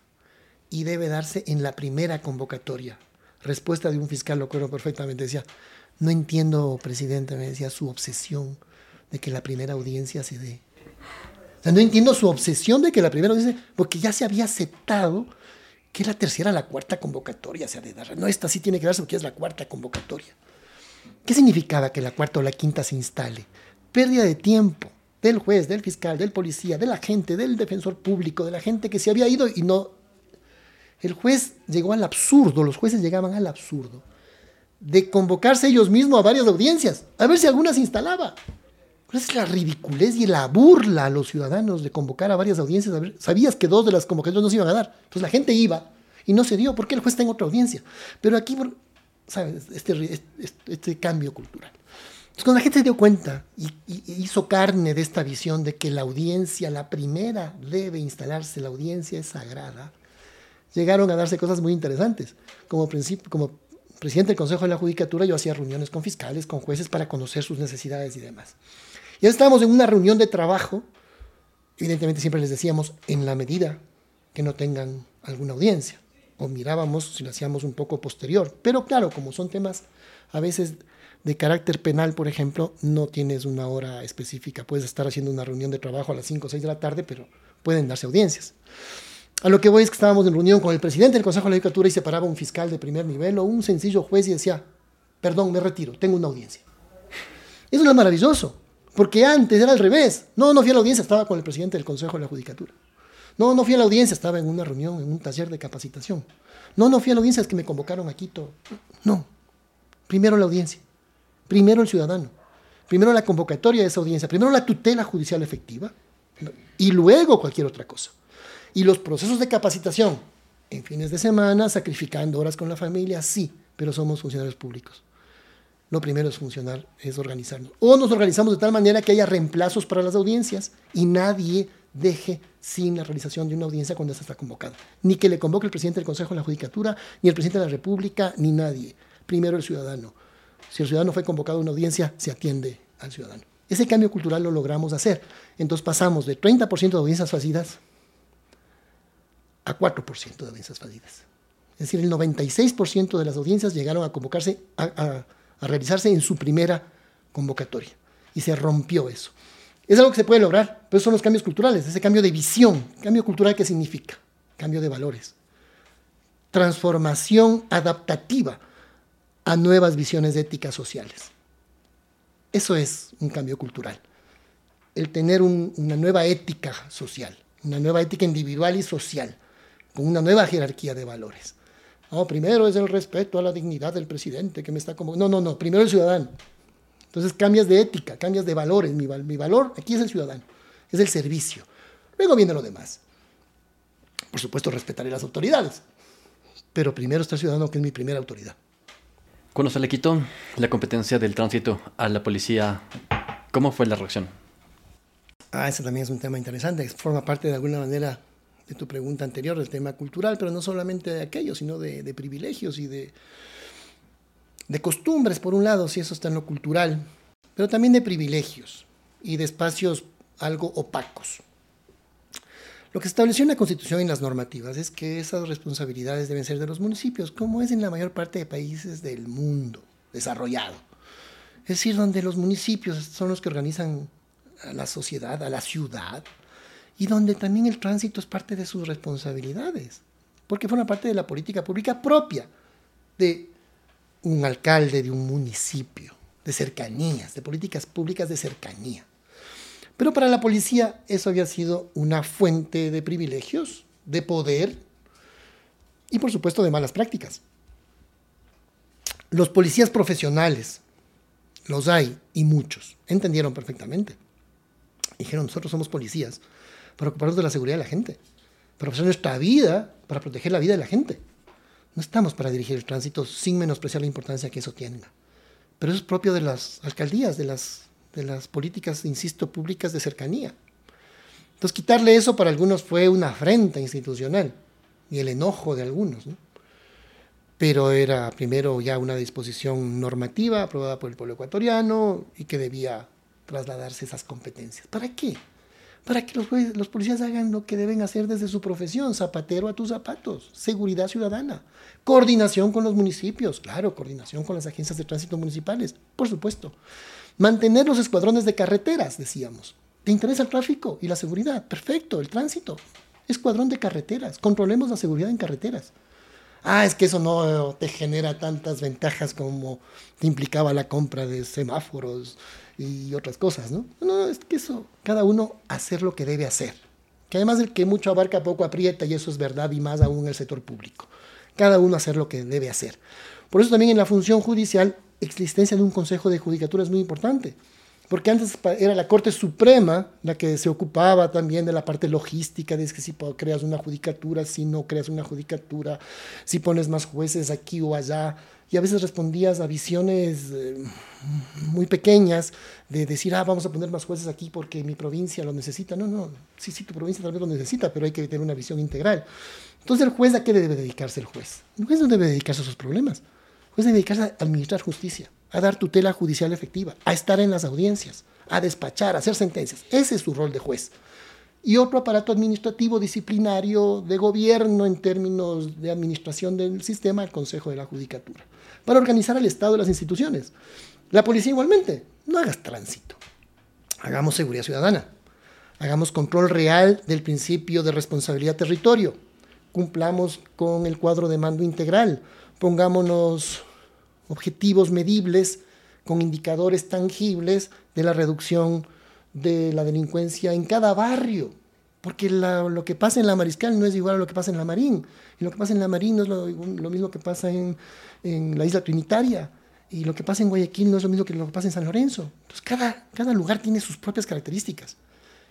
y debe darse en la primera convocatoria. Respuesta de un fiscal, lo acuerdo perfectamente, decía, no entiendo, presidente, me decía, su obsesión de que la primera audiencia se dé no entiendo su obsesión de que la primera dice, porque ya se había aceptado que la tercera, la cuarta convocatoria se ha de dar. No, esta sí tiene que darse porque es la cuarta convocatoria. ¿Qué significaba que la cuarta o la quinta se instale? Pérdida de tiempo del juez, del fiscal, del policía, de la gente, del defensor público, de la gente que se había ido y no... El juez llegó al absurdo, los jueces llegaban al absurdo de convocarse ellos mismos a varias audiencias, a ver si alguna se instalaba es la ridiculez y la burla a los ciudadanos de convocar a varias audiencias? sabías que dos de las convocatorias no se iban a dar. Entonces la gente iba y no se dio porque el juez está en otra audiencia. Pero aquí, ¿sabes? Este, este, este, cambio cultural. Entonces cuando la gente se dio cuenta y, hizo carne de esta visión de que la audiencia, la primera, debe instalarse, la audiencia es sagrada, llegaron a darse cosas muy interesantes. Como, presidente del Consejo de la Judicatura yo hacía reuniones con fiscales, con jueces para conocer sus necesidades y demás. Ya estábamos en una reunión de trabajo, evidentemente siempre les decíamos, en la medida que no tengan alguna audiencia. o mirábamos si lo hacíamos un poco posterior. Pero claro, como son temas a veces de carácter penal, por ejemplo, no tienes una hora específica. Puedes estar haciendo una reunión de trabajo a las 5 o 6 de la tarde, pero pueden darse audiencias. A lo que voy es que estábamos en reunión con el presidente del Consejo de la Judicatura y se paraba un fiscal de primer nivel o un sencillo juez y decía, perdón, me retiro, tengo una audiencia. Eso es maravilloso, porque antes era al revés. No, no fui a la audiencia, estaba con el presidente del Consejo de la Judicatura. No, no fui a la audiencia, estaba en una reunión, en un taller de capacitación. No, no fui a la audiencia, es que me convocaron a Quito. No, primero la audiencia, primero el ciudadano, primero la convocatoria de esa audiencia, primero la tutela judicial efectiva y luego cualquier otra cosa. Y los procesos de capacitación en fines de semana, sacrificando horas con la familia, sí, pero somos funcionarios públicos. Lo primero es funcionar, es organizarnos. O nos organizamos de tal manera que haya reemplazos para las audiencias y nadie deje sin la realización de una audiencia cuando esta está convocada. Ni que le convoque el presidente del Consejo de la Judicatura, ni el presidente de la República, ni nadie. Primero el ciudadano. Si el ciudadano fue convocado a una audiencia, se atiende al ciudadano. Ese cambio cultural lo logramos hacer. Entonces pasamos de 30% de audiencias fallidas a 4% de audiencias fallidas. Es decir, el 96% de las audiencias llegaron a convocarse, a, a realizarse en su primera convocatoria. Y se rompió eso. Es algo que se puede lograr, pero son los cambios culturales, ese cambio de visión. ¿Cambio cultural qué significa? Cambio de valores. Transformación adaptativa a nuevas visiones éticas sociales. Eso es un cambio cultural. El tener una nueva ética social, una nueva ética individual y social, con una nueva jerarquía de valores. No, primero es el respeto a la dignidad del presidente que me está como... No, no, no, primero el ciudadano. Entonces cambias de ética, cambias de valores. Mi, mi valor aquí es el ciudadano, es el servicio. Luego viene lo demás. Por supuesto, respetaré las autoridades, pero primero está el ciudadano, que es mi primera autoridad. Cuando se le quitó la competencia del tránsito a la policía, ¿cómo fue la reacción? Ah, ese también es un tema interesante. Forma parte de alguna manera de tu pregunta anterior, del tema cultural, pero no solamente de aquello, sino de, privilegios y de, de costumbres, por un lado, si eso está en lo cultural, pero también de privilegios y de espacios algo opacos. Lo que estableció en la Constitución y las normativas es que esas responsabilidades deben ser de los municipios, como es en la mayor parte de países del mundo desarrollado. Es decir, donde los municipios son los que organizan a la sociedad, a la ciudad, y donde también el tránsito es parte de sus responsabilidades, porque forma parte de la política pública propia de un alcalde de un municipio, de cercanías, de políticas públicas de cercanía. Pero para la policía eso había sido una fuente de privilegios, de poder y por supuesto de malas prácticas. Los policías profesionales, los hay y muchos, entendieron perfectamente. Dijeron, nosotros somos policías para ocuparnos de la seguridad de la gente, para ofrecer nuestra vida, para proteger la vida de la gente. No estamos para dirigir el tránsito sin menospreciar la importancia que eso tenga. Pero eso es propio de las alcaldías, de las, de las políticas, insisto, públicas de cercanía. Entonces, quitarle eso para algunos fue una afrenta institucional y el enojo de algunos. Pero era primero ya una disposición normativa aprobada por el pueblo ecuatoriano y que debía trasladarse esas competencias. ¿Para qué? Para que los, policías hagan lo que deben hacer desde su profesión, zapatero a tus zapatos, seguridad ciudadana, coordinación con los municipios, claro, coordinación con las agencias de tránsito municipales, por supuesto. Mantener los escuadrones de carreteras, decíamos. ¿Te interesa el tráfico y la seguridad? Perfecto, el tránsito. Escuadrón de carreteras, controlemos la seguridad en carreteras. Ah, es que eso no te genera tantas ventajas como te implicaba la compra de semáforos, y otras cosas, ¿no? No, es que eso, cada uno hacer lo que debe hacer. Que además el que mucho abarca poco aprieta y eso es verdad y más aún el sector público. Cada uno hacer lo que debe hacer. Por eso también en la función judicial, existencia de un consejo de judicatura es muy importante. Porque antes era la Corte Suprema la que se ocupaba también de la parte logística, de que si creas una judicatura, si no creas una judicatura, si pones más jueces aquí o allá, y a veces respondías a visiones eh, muy pequeñas de decir, ah, vamos a poner más jueces aquí porque mi provincia lo necesita. No, no, sí, sí, tu provincia tal vez lo necesita, pero hay que tener una visión integral. Entonces, ¿el juez a qué debe dedicarse el juez? El juez no debe dedicarse a sus problemas. El juez debe dedicarse a administrar justicia, a dar tutela judicial efectiva, a estar en las audiencias, a despachar, a hacer sentencias. Ese es su rol de juez. Y otro aparato administrativo disciplinario de gobierno en términos de administración del sistema, el Consejo de la Judicatura, para organizar al Estado y las instituciones. La policía igualmente, no hagas tránsito, hagamos seguridad ciudadana, hagamos control real del principio de responsabilidad territorio, cumplamos con el cuadro de mando integral, pongámonos objetivos medibles con indicadores tangibles de la reducción de la delincuencia en cada barrio. Porque lo que pasa en la Mariscal no es igual a lo que pasa en la Marín. Y lo que pasa en la Marín no es lo, mismo que pasa en, la isla Trinitaria. Y lo que pasa en Guayaquil no es lo mismo que lo que pasa en San Lorenzo. Entonces, cada, cada lugar tiene sus propias características.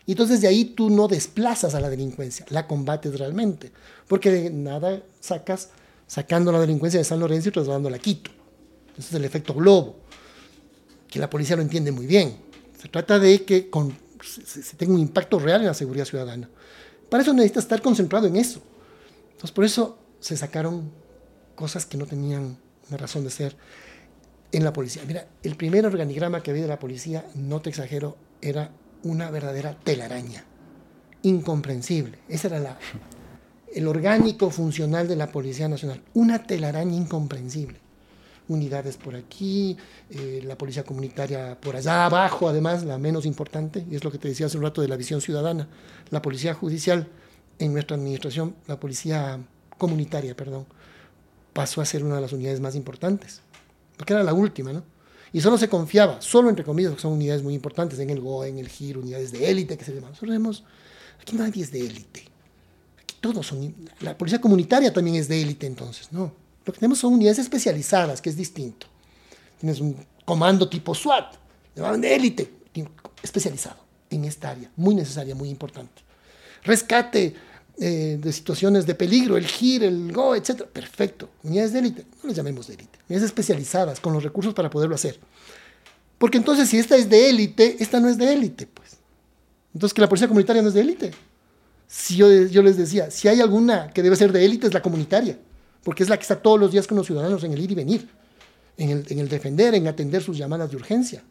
Y entonces de ahí tú no desplazas a la delincuencia, la combates realmente. Porque de nada sacas sacando la delincuencia de San Lorenzo y trasladándola a Quito. Ese es el efecto globo, que la policía lo entiende muy bien. Se trata de que se, tenga un impacto real en la seguridad ciudadana. Para eso necesita estar concentrado en eso. Entonces, por eso se sacaron cosas que no tenían una razón de ser en la policía. Mira, el primer organigrama que había de la policía, no te exagero, era una verdadera telaraña. Incomprensible. Ese era el orgánico funcional de la Policía Nacional. Una telaraña incomprensible unidades por aquí, eh, la policía comunitaria por allá abajo, además, la menos importante, y es lo que te decía hace un rato de la visión ciudadana, la policía judicial en nuestra administración, la policía comunitaria, perdón, pasó a ser una de las unidades más importantes, porque era la última, ¿no? Y solo se confiaba, solo entre comillas, que son unidades muy importantes, en el GOE, en el GIR, unidades de élite, que se llaman. Nosotros vemos, aquí nadie es de élite. Aquí todos son, la policía comunitaria también es de élite entonces, ¿no? Lo que tenemos son unidades especializadas, que es distinto. Tienes un comando tipo SWAT, de élite, especializado en esta área, muy necesaria, muy importante. Rescate eh, de situaciones de peligro, el GIR, el GO, etc. Perfecto. Unidades de élite, no les llamemos de élite. Unidades especializadas, con los recursos para poderlo hacer. Porque entonces, si esta es de élite, esta no es de élite, pues. Entonces, que la policía comunitaria no es de élite. Si yo, yo les decía, si hay alguna que debe ser de élite, es la comunitaria porque es la que está todos los días con los ciudadanos en el ir y venir, en el, defender, en atender sus llamadas de urgencia.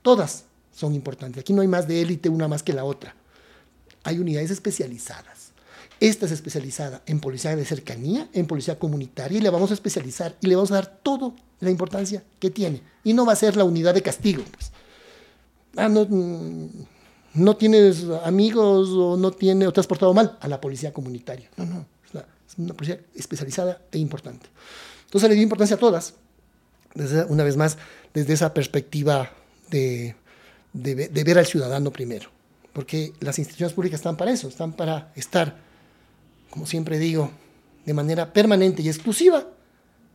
Todas son importantes. Aquí no hay más de élite una más que la otra. Hay unidades especializadas. Esta es especializada en policía de cercanía, en policía comunitaria, y le vamos a especializar y le vamos a dar toda la importancia que tiene. Y no va a ser la unidad de castigo. Pues. Ah, no, mm, no tienes amigos o no tiene, o te has portado mal a la policía comunitaria. No, no una policía especializada e importante. Entonces le dio importancia a todas, una vez más, desde esa perspectiva de, de, ver al ciudadano primero, porque las instituciones públicas están para eso, están para estar, como siempre digo, de manera permanente y exclusiva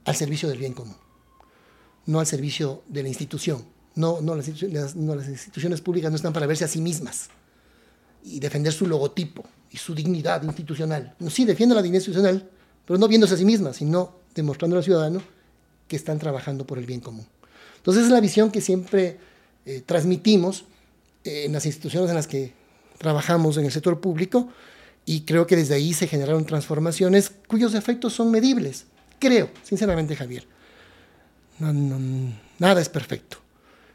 al servicio del bien común, no al servicio de la institución. No, no, las instituciones públicas no están para verse a sí mismas y defender su logotipo, y su dignidad institucional. Sí, defiende la dignidad institucional, pero no viéndose a sí misma, sino demostrando al ciudadano que están trabajando por el bien común. Entonces, es la visión que siempre eh, transmitimos eh, en las instituciones en las que trabajamos en el sector público y creo que desde ahí se generaron transformaciones cuyos efectos son medibles. Creo, sinceramente, Javier. nada es perfecto,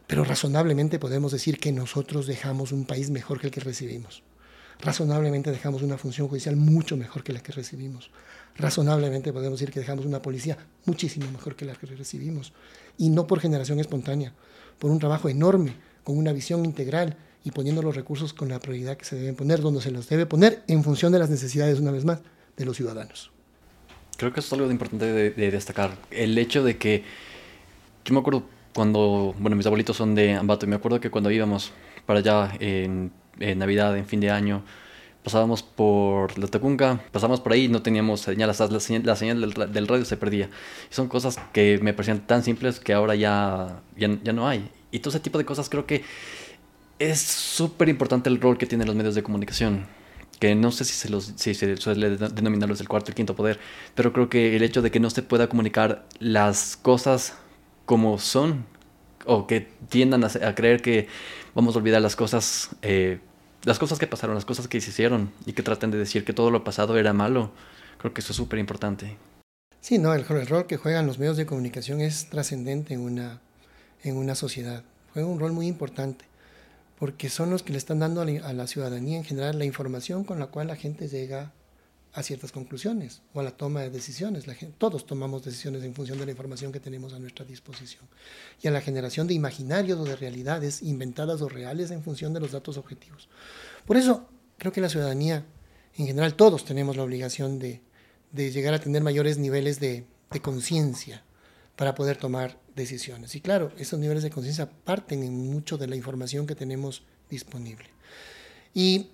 pero razonablemente podemos decir que nosotros dejamos un país mejor que el que recibimos. Razonablemente dejamos una función judicial mucho mejor que la que recibimos. Razonablemente podemos decir que dejamos una policía muchísimo mejor que la que recibimos. Y no por generación espontánea, por un trabajo enorme, con una visión integral y poniendo los recursos con la prioridad que se deben poner, donde se los debe poner en función de las necesidades, una vez más, de los ciudadanos. Creo que es algo importante de, de destacar. El hecho de que, yo me acuerdo cuando, bueno, mis abuelitos son de Ambato y me acuerdo que cuando íbamos para allá en en Navidad, en fin de año, pasábamos por la Tacunga, pasábamos por ahí, no teníamos señal, la señal, la señal del, radio se perdía. son cosas que me parecían tan simples que ahora ya, ya, no hay. Y todo ese tipo de cosas creo que es súper importante el rol que tienen los medios de comunicación. Que no sé si se, los, si se suele denominarlos el cuarto y el quinto poder, pero creo que el hecho de que no se pueda comunicar las cosas como son, o que tiendan a, a creer que vamos a olvidar las cosas eh, las cosas que pasaron, las cosas que se hicieron y que traten de decir que todo lo pasado era malo. Creo que eso es súper importante. Sí, no, el, rol que juegan los medios de comunicación es trascendente en una, en una sociedad. Juega un rol muy importante. porque son los que le están dando a la, ciudadanía en general la información con la cual la gente llega a ciertas conclusiones o a la toma de decisiones. La gente, todos tomamos decisiones en función de la información que tenemos a nuestra disposición. Y a la generación de imaginarios o de realidades inventadas o reales en función de los datos objetivos. Por eso creo que la ciudadanía, en general todos tenemos la obligación de, de llegar a tener mayores niveles de, de conciencia para poder tomar decisiones. Y claro, esos niveles de conciencia parten en mucho de la información que tenemos disponible. Y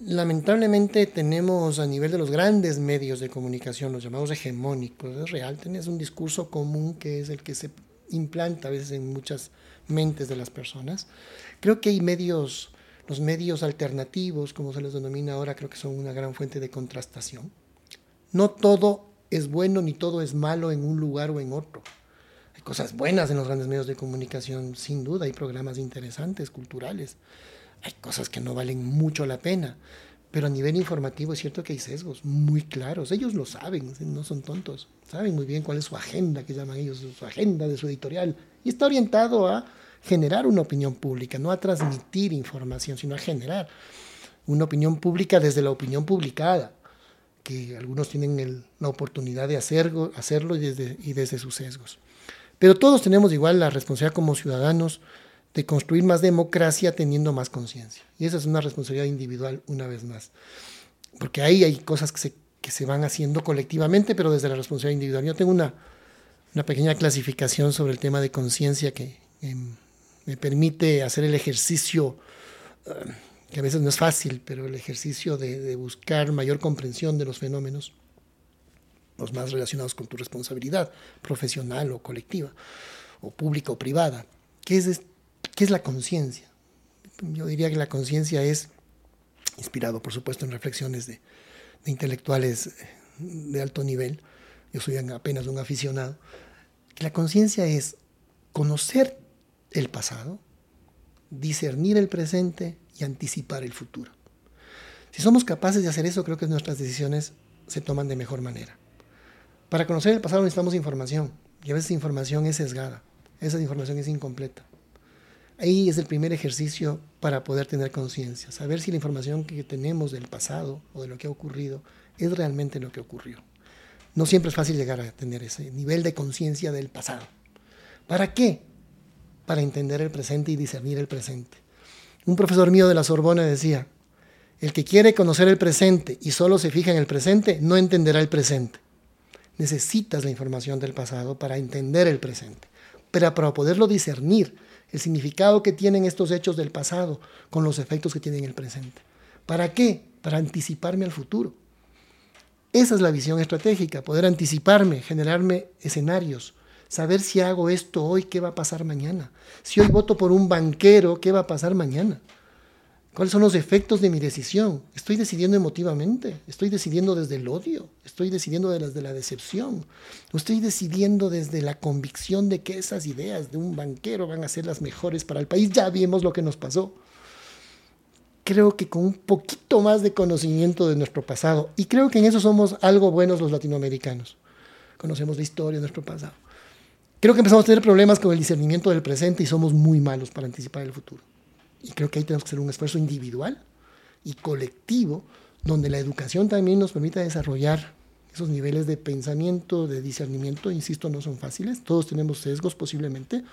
lamentablemente tenemos a nivel de los grandes medios de comunicación, los llamados hegemónicos, es real, tenés un discurso común que es el que se implanta a veces en muchas mentes de las personas. Creo que hay medios, los medios alternativos, como se les denomina ahora, creo que son una gran fuente de contrastación. No todo es bueno ni todo es malo en un lugar o en otro. Hay cosas buenas en los grandes medios de comunicación, sin duda, hay programas interesantes, culturales. Hay cosas que no valen mucho la pena, pero a nivel informativo es cierto que hay sesgos muy claros. Ellos lo saben, no son tontos. Saben muy bien cuál es su agenda, que llaman ellos, su agenda de su editorial. Y está orientado a generar una opinión pública, no a transmitir información, sino a generar una opinión pública desde la opinión publicada que algunos tienen la oportunidad de hacerlo, desde, y desde sus sesgos. Pero todos tenemos igual la responsabilidad como ciudadanos de construir más democracia teniendo más conciencia. Y esa es una responsabilidad individual una vez más. Porque ahí hay cosas que se, que se van haciendo colectivamente, pero desde la responsabilidad individual. Yo tengo una, una pequeña clasificación sobre el tema de conciencia que me permite hacer el ejercicio eh, que a veces no es fácil, pero el ejercicio de, buscar mayor comprensión de los fenómenos, los más relacionados con tu responsabilidad profesional o colectiva, o pública o privada. ¿Qué es, qué es la conciencia? Yo diría que la conciencia es, inspirado por supuesto en reflexiones de, intelectuales de alto nivel, yo soy apenas un aficionado, que la conciencia es conocer el pasado, discernir el presente y anticipar el futuro. Si somos capaces de hacer eso, creo que nuestras decisiones se toman de mejor manera. Para conocer el pasado necesitamos información y a veces información es sesgada, esa información es incompleta. Ahí es el primer ejercicio para poder tener conciencia, saber si la información que tenemos del pasado o de lo que ha ocurrido es realmente lo que ocurrió. No siempre es fácil llegar a tener ese nivel de conciencia del pasado. ¿Para qué? Para entender el presente y discernir el presente. Un profesor mío de la Sorbona decía, el que quiere conocer el presente y solo se fija en el presente, no entenderá el presente. Necesitas la información del pasado para entender el presente, pero para poderlo discernir, el significado que tienen estos hechos del pasado con los efectos que tienen en el presente. ¿Para qué? Para anticiparme al futuro. Esa es la visión estratégica, poder anticiparme, generarme escenarios, saber si hago esto hoy, qué va a pasar mañana. Si hoy voto por un banquero, ¿qué va a pasar mañana? ¿Cuáles son los efectos de mi decisión? ¿Estoy decidiendo emotivamente? ¿Estoy decidiendo desde el odio? ¿Estoy decidiendo desde la decepción? ¿O estoy decidiendo desde la convicción de que esas ideas de un banquero van a ser las mejores para el país? Ya vimos lo que nos pasó. Creo que con un poquito más de conocimiento de nuestro pasado, y creo que en eso somos algo buenos los latinoamericanos, conocemos la historia de nuestro pasado Creo que empezamos a tener problemas con el discernimiento del presente y somos muy malos para anticipar el futuro. Y creo que ahí tenemos que hacer un esfuerzo individual y colectivo, donde la educación también nos permita desarrollar esos niveles de pensamiento, de discernimiento, insisto, no son fáciles, todos tenemos sesgos posiblemente,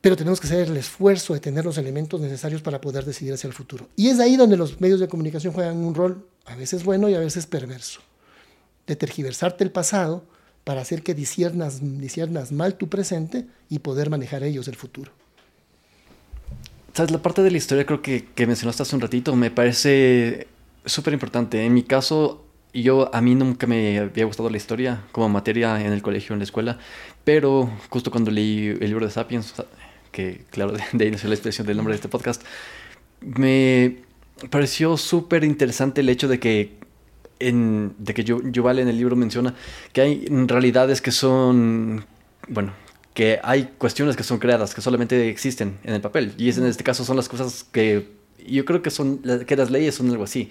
pero tenemos que hacer el esfuerzo de tener los elementos necesarios para poder decidir hacia el futuro. Y es ahí donde los medios de comunicación juegan un rol a veces bueno y a veces perverso, de tergiversarte el pasado para hacer que disiernas, disiernas mal tu presente y poder manejar ellos el futuro. Sabes, la parte de la historia creo que, que mencionaste hace un ratito me parece súper importante. En mi caso, yo a mí nunca me había gustado la historia como materia en el colegio, en la escuela, pero justo cuando leí el libro de Sapiens, que claro, de ahí nació la expresión del nombre de este podcast, me pareció súper interesante el hecho de que de que yo, Vale en el libro menciona que hay realidades que son, bueno, que hay cuestiones que son creadas, que solamente existen en el papel. Y en este caso son las cosas que yo creo que son, que las leyes son algo así,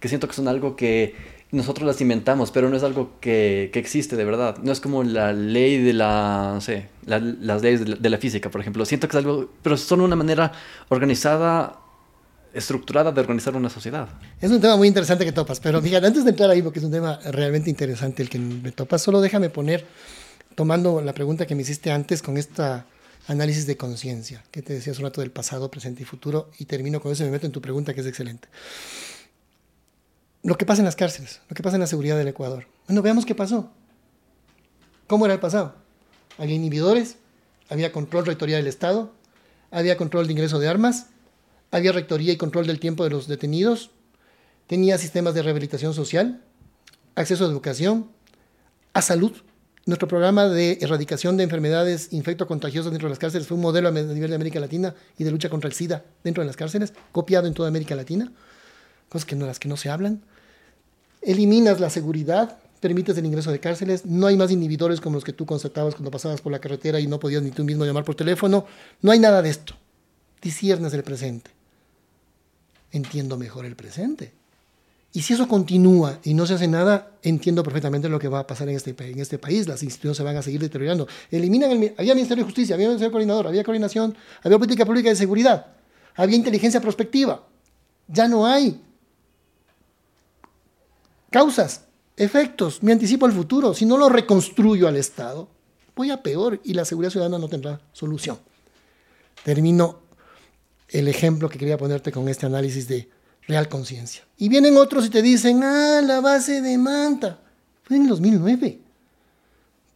que siento que son algo que nosotros las inventamos, pero no es algo que, que, existe de verdad. No es como la ley de la, no sé, las leyes de la, de la, física, por ejemplo. Siento que es algo, pero son una manera organizada, estructurada de organizar una sociedad. Es un tema muy interesante que topas, pero fíjate, antes de entrar ahí, porque es un tema realmente interesante el que me topas, solo déjame poner, tomando la pregunta que me hiciste antes con esta análisis de conciencia, que te decía hace un rato del pasado, presente y futuro, y termino con eso y me meto en tu pregunta que es excelente lo que pasa en las cárceles, lo que pasa en la seguridad del Ecuador. Bueno, veamos qué pasó. ¿Cómo era el pasado? Había inhibidores, había control rectoría del Estado, había control de ingreso de armas, había rectoría y control del tiempo de los detenidos, tenía sistemas de rehabilitación social, acceso a educación, a salud. Nuestro programa de erradicación de enfermedades infectocontagiosas dentro de las cárceles fue un modelo a nivel de América Latina y de lucha contra el SIDA dentro de las cárceles, copiado en toda América Latina, cosas que no, las que no se hablan eliminas la seguridad, permites el ingreso de cárceles, no hay más inhibidores como los que tú constatabas cuando pasabas por la carretera y no podías ni tú mismo llamar por teléfono, no hay nada de esto. Disiernes el presente. Entiendo mejor el presente. Y si eso continúa y no se hace nada, entiendo perfectamente lo que va a pasar en este, este país. Las instituciones se van a seguir deteriorando. Eliminan el, había Ministerio de Justicia, había Ministerio Coordinador, había coordinación, había política pública de seguridad, había inteligencia prospectiva. Ya no hay Causas, efectos, me anticipo al futuro. Si no lo reconstruyo al Estado, voy a peor y la seguridad ciudadana no tendrá solución. Termino el ejemplo que quería ponerte con este análisis de real conciencia. Y vienen otros y te dicen, ah, la base de Manta. Fue en el 2009,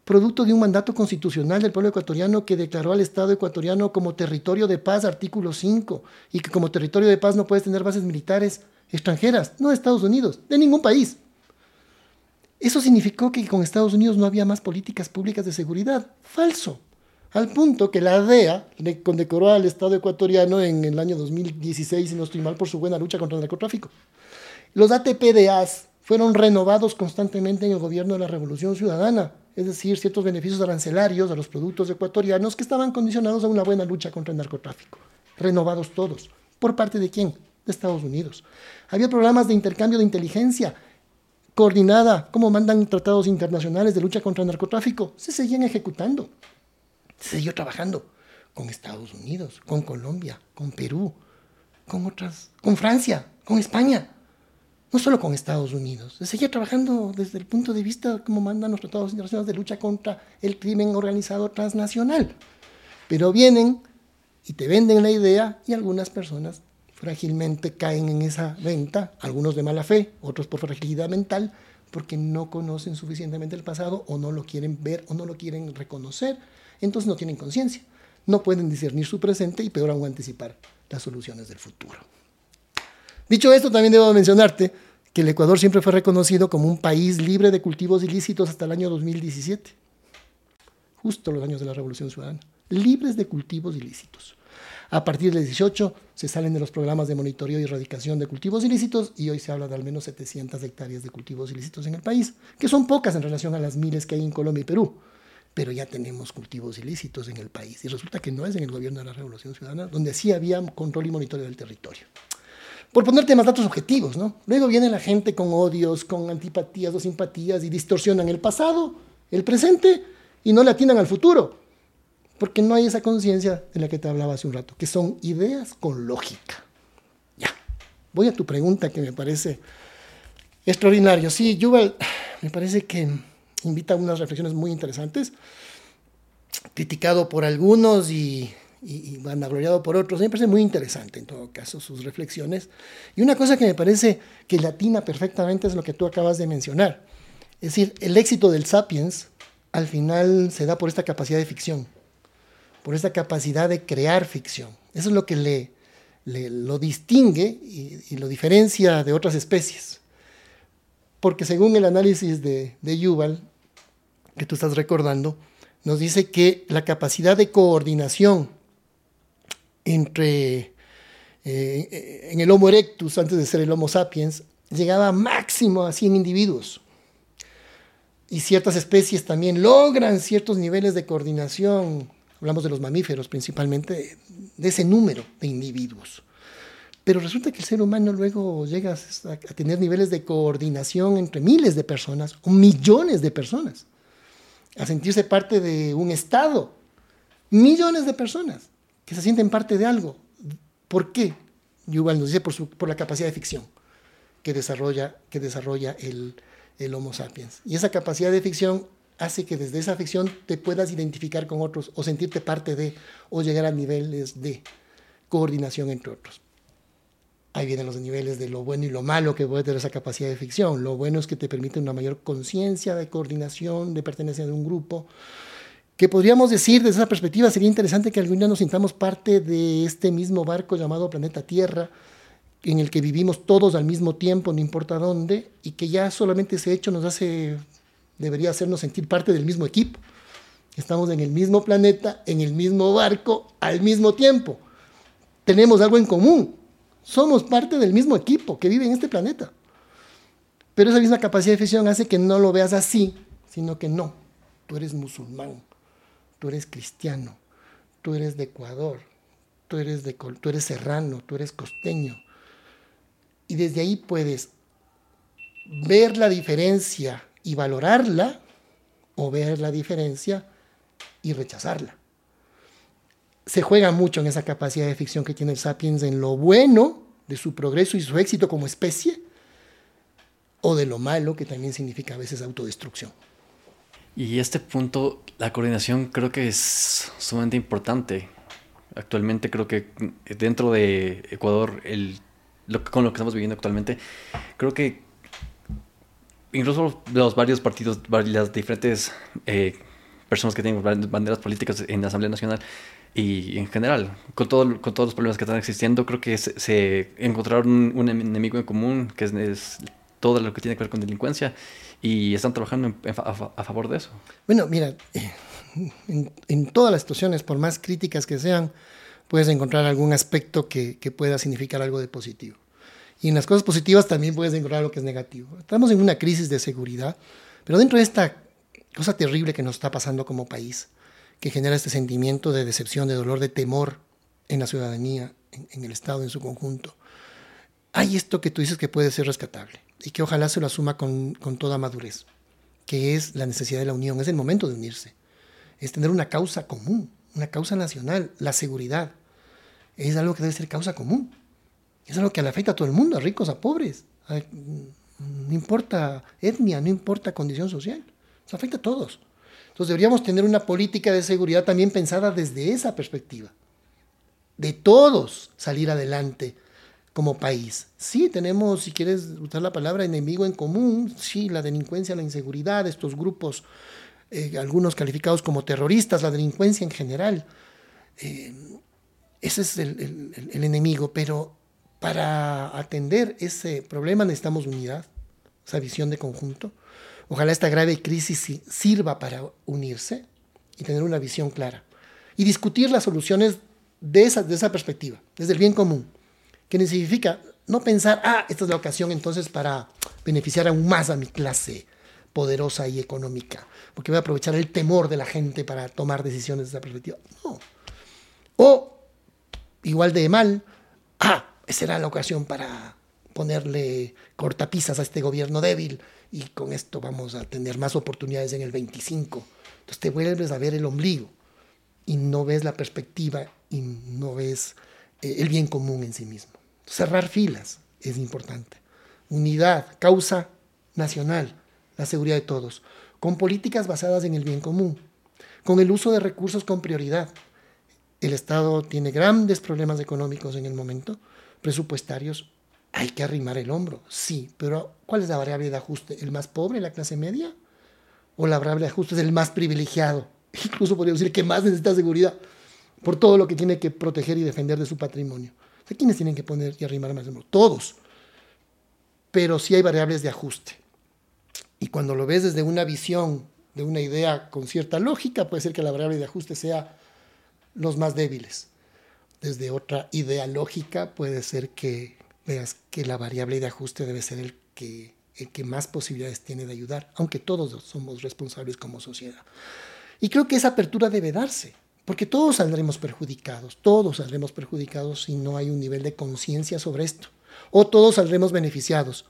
producto de un mandato constitucional del pueblo ecuatoriano que declaró al Estado ecuatoriano como territorio de paz, artículo 5, y que como territorio de paz no puedes tener bases militares extranjeras, no de Estados Unidos, de ningún país. Eso significó que con Estados Unidos no había más políticas públicas de seguridad. Falso. Al punto que la DEA le condecoró al Estado ecuatoriano en el año 2016, si no estoy mal, por su buena lucha contra el narcotráfico. Los ATPDAs fueron renovados constantemente en el gobierno de la Revolución Ciudadana, es decir, ciertos beneficios arancelarios a los productos ecuatorianos que estaban condicionados a una buena lucha contra el narcotráfico. Renovados todos. ¿Por parte de quién? De Estados Unidos. Había programas de intercambio de inteligencia coordinada, como mandan tratados internacionales de lucha contra el narcotráfico, se seguían ejecutando. Se siguió trabajando con Estados Unidos, con Colombia, con Perú, con otras, con Francia, con España. No solo con Estados Unidos. Se seguía trabajando desde el punto de vista como mandan los tratados internacionales de lucha contra el crimen organizado transnacional. Pero vienen y te venden la idea y algunas personas frágilmente caen en esa venta, algunos de mala fe, otros por fragilidad mental, porque no conocen suficientemente el pasado o no lo quieren ver o no lo quieren reconocer, entonces no tienen conciencia, no pueden discernir su presente y peor aún anticipar las soluciones del futuro. Dicho esto, también debo mencionarte que el Ecuador siempre fue reconocido como un país libre de cultivos ilícitos hasta el año 2017, justo los años de la Revolución Ciudadana, libres de cultivos ilícitos. A partir del 18 se salen de los programas de monitoreo y erradicación de cultivos ilícitos y hoy se habla de al menos 700 hectáreas de cultivos ilícitos en el país, que son pocas en relación a las miles que hay en Colombia y Perú. Pero ya tenemos cultivos ilícitos en el país y resulta que no es en el gobierno de la Revolución Ciudadana, donde sí había control y monitoreo del territorio. Por ponerte más datos objetivos, ¿no? Luego viene la gente con odios, con antipatías o simpatías y distorsionan el pasado, el presente y no le atinan al futuro porque no hay esa conciencia de la que te hablaba hace un rato, que son ideas con lógica. Ya, voy a tu pregunta que me parece extraordinario. Sí, Yuval me parece que invita a unas reflexiones muy interesantes, criticado por algunos y, y, vanagloriado por otros. me parece muy interesante en todo caso sus reflexiones. Y una cosa que me parece que latina perfectamente es lo que tú acabas de mencionar. Es decir, el éxito del Sapiens al final se da por esta capacidad de ficción por esa capacidad de crear ficción. Eso es lo que le, lo distingue y, lo diferencia de otras especies. Porque según el análisis de, de Yuval, que tú estás recordando, nos dice que la capacidad de coordinación entre eh, en el Homo erectus, antes de ser el Homo sapiens, llegaba máximo a 100 individuos. Y ciertas especies también logran ciertos niveles de coordinación hablamos de los mamíferos principalmente, de ese número de individuos. Pero resulta que el ser humano luego llega a, tener niveles de coordinación entre miles de personas o millones de personas, a sentirse parte de un Estado. Millones de personas que se sienten parte de algo. ¿Por qué? Yuval nos dice por, por la capacidad de ficción que desarrolla, que desarrolla el, el Homo sapiens. Y esa capacidad de ficción hace que desde esa ficción te puedas identificar con otros o sentirte parte de o llegar a niveles de coordinación entre otros. Ahí vienen los niveles de lo bueno y lo malo que puede tener esa capacidad de ficción. Lo bueno es que te permite una mayor conciencia de coordinación, de pertenencia de un grupo. Que podríamos decir desde esa perspectiva sería interesante que algún día nos sintamos parte de este mismo barco llamado planeta Tierra, en el que vivimos todos al mismo tiempo, no importa dónde, y que ya solamente ese hecho nos hace, debería hacernos sentir parte del mismo equipo. Estamos en el mismo planeta, en el mismo barco, al mismo tiempo. Tenemos algo en común. Somos parte del mismo equipo que vive en este planeta. Pero esa misma capacidad de ficción hace que no lo veas así, sino que no. Tú eres musulmán, tú eres cristiano, tú eres de Ecuador, tú eres, de, tú eres serrano, tú eres costeño, y desde ahí puedes ver la diferencia y valorarla o ver la diferencia y rechazarla. Se juega mucho en esa capacidad de ficción que tiene el sapiens en lo bueno de su progreso y su éxito como especie o de lo malo que también significa a veces autodestrucción. Y este punto, la coordinación creo que es sumamente importante. Actualmente creo que dentro de Ecuador el con lo que estamos viviendo actualmente, creo que incluso los varios partidos, las diferentes eh, personas que tienen banderas políticas en la Asamblea Nacional y en general, con, todo, con todos los problemas que están existiendo, creo que se, encontraron un, enemigo en común, que es, todo lo que tiene que ver con delincuencia, y están trabajando a, favor de eso. Bueno, mira, en, en, todas las situaciones, por más críticas que sean, puedes encontrar algún aspecto que, que pueda significar algo de positivo. Y en las cosas positivas también puedes encontrar lo que es negativo. Estamos en una crisis de seguridad, pero dentro de esta cosa terrible que nos está pasando como país, que genera este sentimiento de decepción, de dolor, de temor en la ciudadanía, en, el Estado en su conjunto, hay esto que tú dices que puede ser rescatable y que ojalá se lo asuma con, con toda madurez, que es la necesidad de la unión, es el momento de unirse, es tener una causa común, una causa nacional, la seguridad. Es algo que debe ser causa común. Es algo que le afecta a todo el mundo, a ricos, a pobres. no importa etnia, no importa condición social. Se afecta a todos. Entonces deberíamos tener una política de seguridad también pensada desde esa perspectiva. De todos salir adelante como país. Sí, tenemos, si quieres usar la palabra enemigo en común, sí, la delincuencia, la inseguridad, estos grupos eh, algunos calificados como terroristas, la delincuencia en general. Eh, ese es el, enemigo, pero para atender ese problema necesitamos unidad, esa visión de conjunto. Ojalá esta grave crisis sirva para unirse y tener una visión clara y discutir las soluciones de esa, de esa perspectiva, desde el bien común, que significa no pensar, ah, esta es la ocasión entonces para beneficiar aún más a mi clase poderosa y económica, porque voy a aprovechar el temor de la gente para tomar decisiones desde esa perspectiva. No. O, igual de mal, ah, será la ocasión para ponerle cortapisas a este gobierno débil y con esto vamos a tener más oportunidades en el 25. Entonces te vuelves a ver el ombligo y no ves la perspectiva y no ves eh, el bien común en sí mismo. Cerrar filas es importante. Unidad, causa nacional la seguridad de todos, con políticas basadas en el bien común, con el uso de recursos con prioridad. El Estado tiene grandes problemas económicos en el momento, presupuestarios, hay que arrimar el hombro, sí, pero ¿cuál es la variable de ajuste? ¿El más pobre, la clase media? ¿O la variable de ajuste es el más privilegiado? Incluso podría decir que más necesita seguridad por todo lo que tiene que proteger y defender de su patrimonio. ¿Quiénes tienen que poner y arrimar más el hombro? Todos. Pero sí hay variables de ajuste. Y cuando lo ves desde una visión, de una idea con cierta lógica, puede ser que la variable de ajuste sea los más débiles. Desde otra idea lógica puede ser que veas que la variable de ajuste debe ser el que, el que más posibilidades tiene de ayudar, aunque todos somos responsables como sociedad. Y creo que esa apertura debe darse, Porque todos saldremos perjudicados, todos saldremos perjudicados si no hay un nivel de conciencia sobre esto. O todos saldremos beneficiados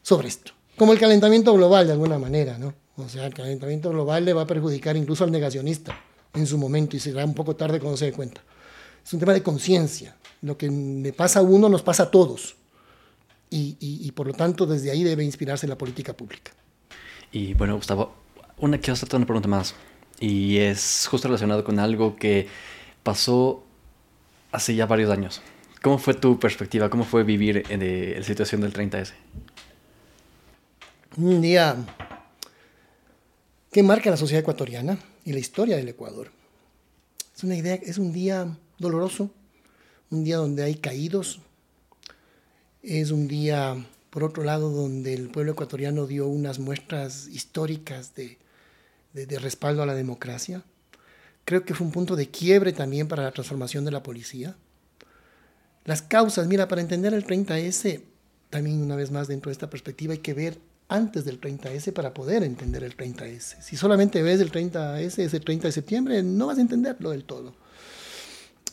sobre esto. Como el calentamiento global de alguna manera, ¿no? O sea, el calentamiento global le va a perjudicar incluso al negacionista en su momento y será un poco tarde cuando se dé cuenta. Es un tema de conciencia. Lo que le pasa a uno nos pasa a todos. Y, y, por lo tanto, desde ahí debe inspirarse la política pública. Y bueno, Gustavo, una, quiero hacerte una pregunta más. Y es justo relacionado con algo que pasó hace ya varios años. ¿Cómo fue tu perspectiva? ¿Cómo fue vivir en la situación del 30S? Un día que marca la sociedad ecuatoriana y la historia del Ecuador. Es una idea, es un día doloroso, un día donde hay caídos, es un día, por otro lado, donde el pueblo ecuatoriano dio unas muestras históricas de, de, respaldo a la democracia. Creo que fue un punto de quiebre también para la transformación de la policía. Las causas, mira, para entender el 30S, también una vez más dentro de esta perspectiva hay que ver antes del 30S para poder entender el 30S. Si solamente ves el 30S, ese 30 de septiembre, no vas a entenderlo del todo.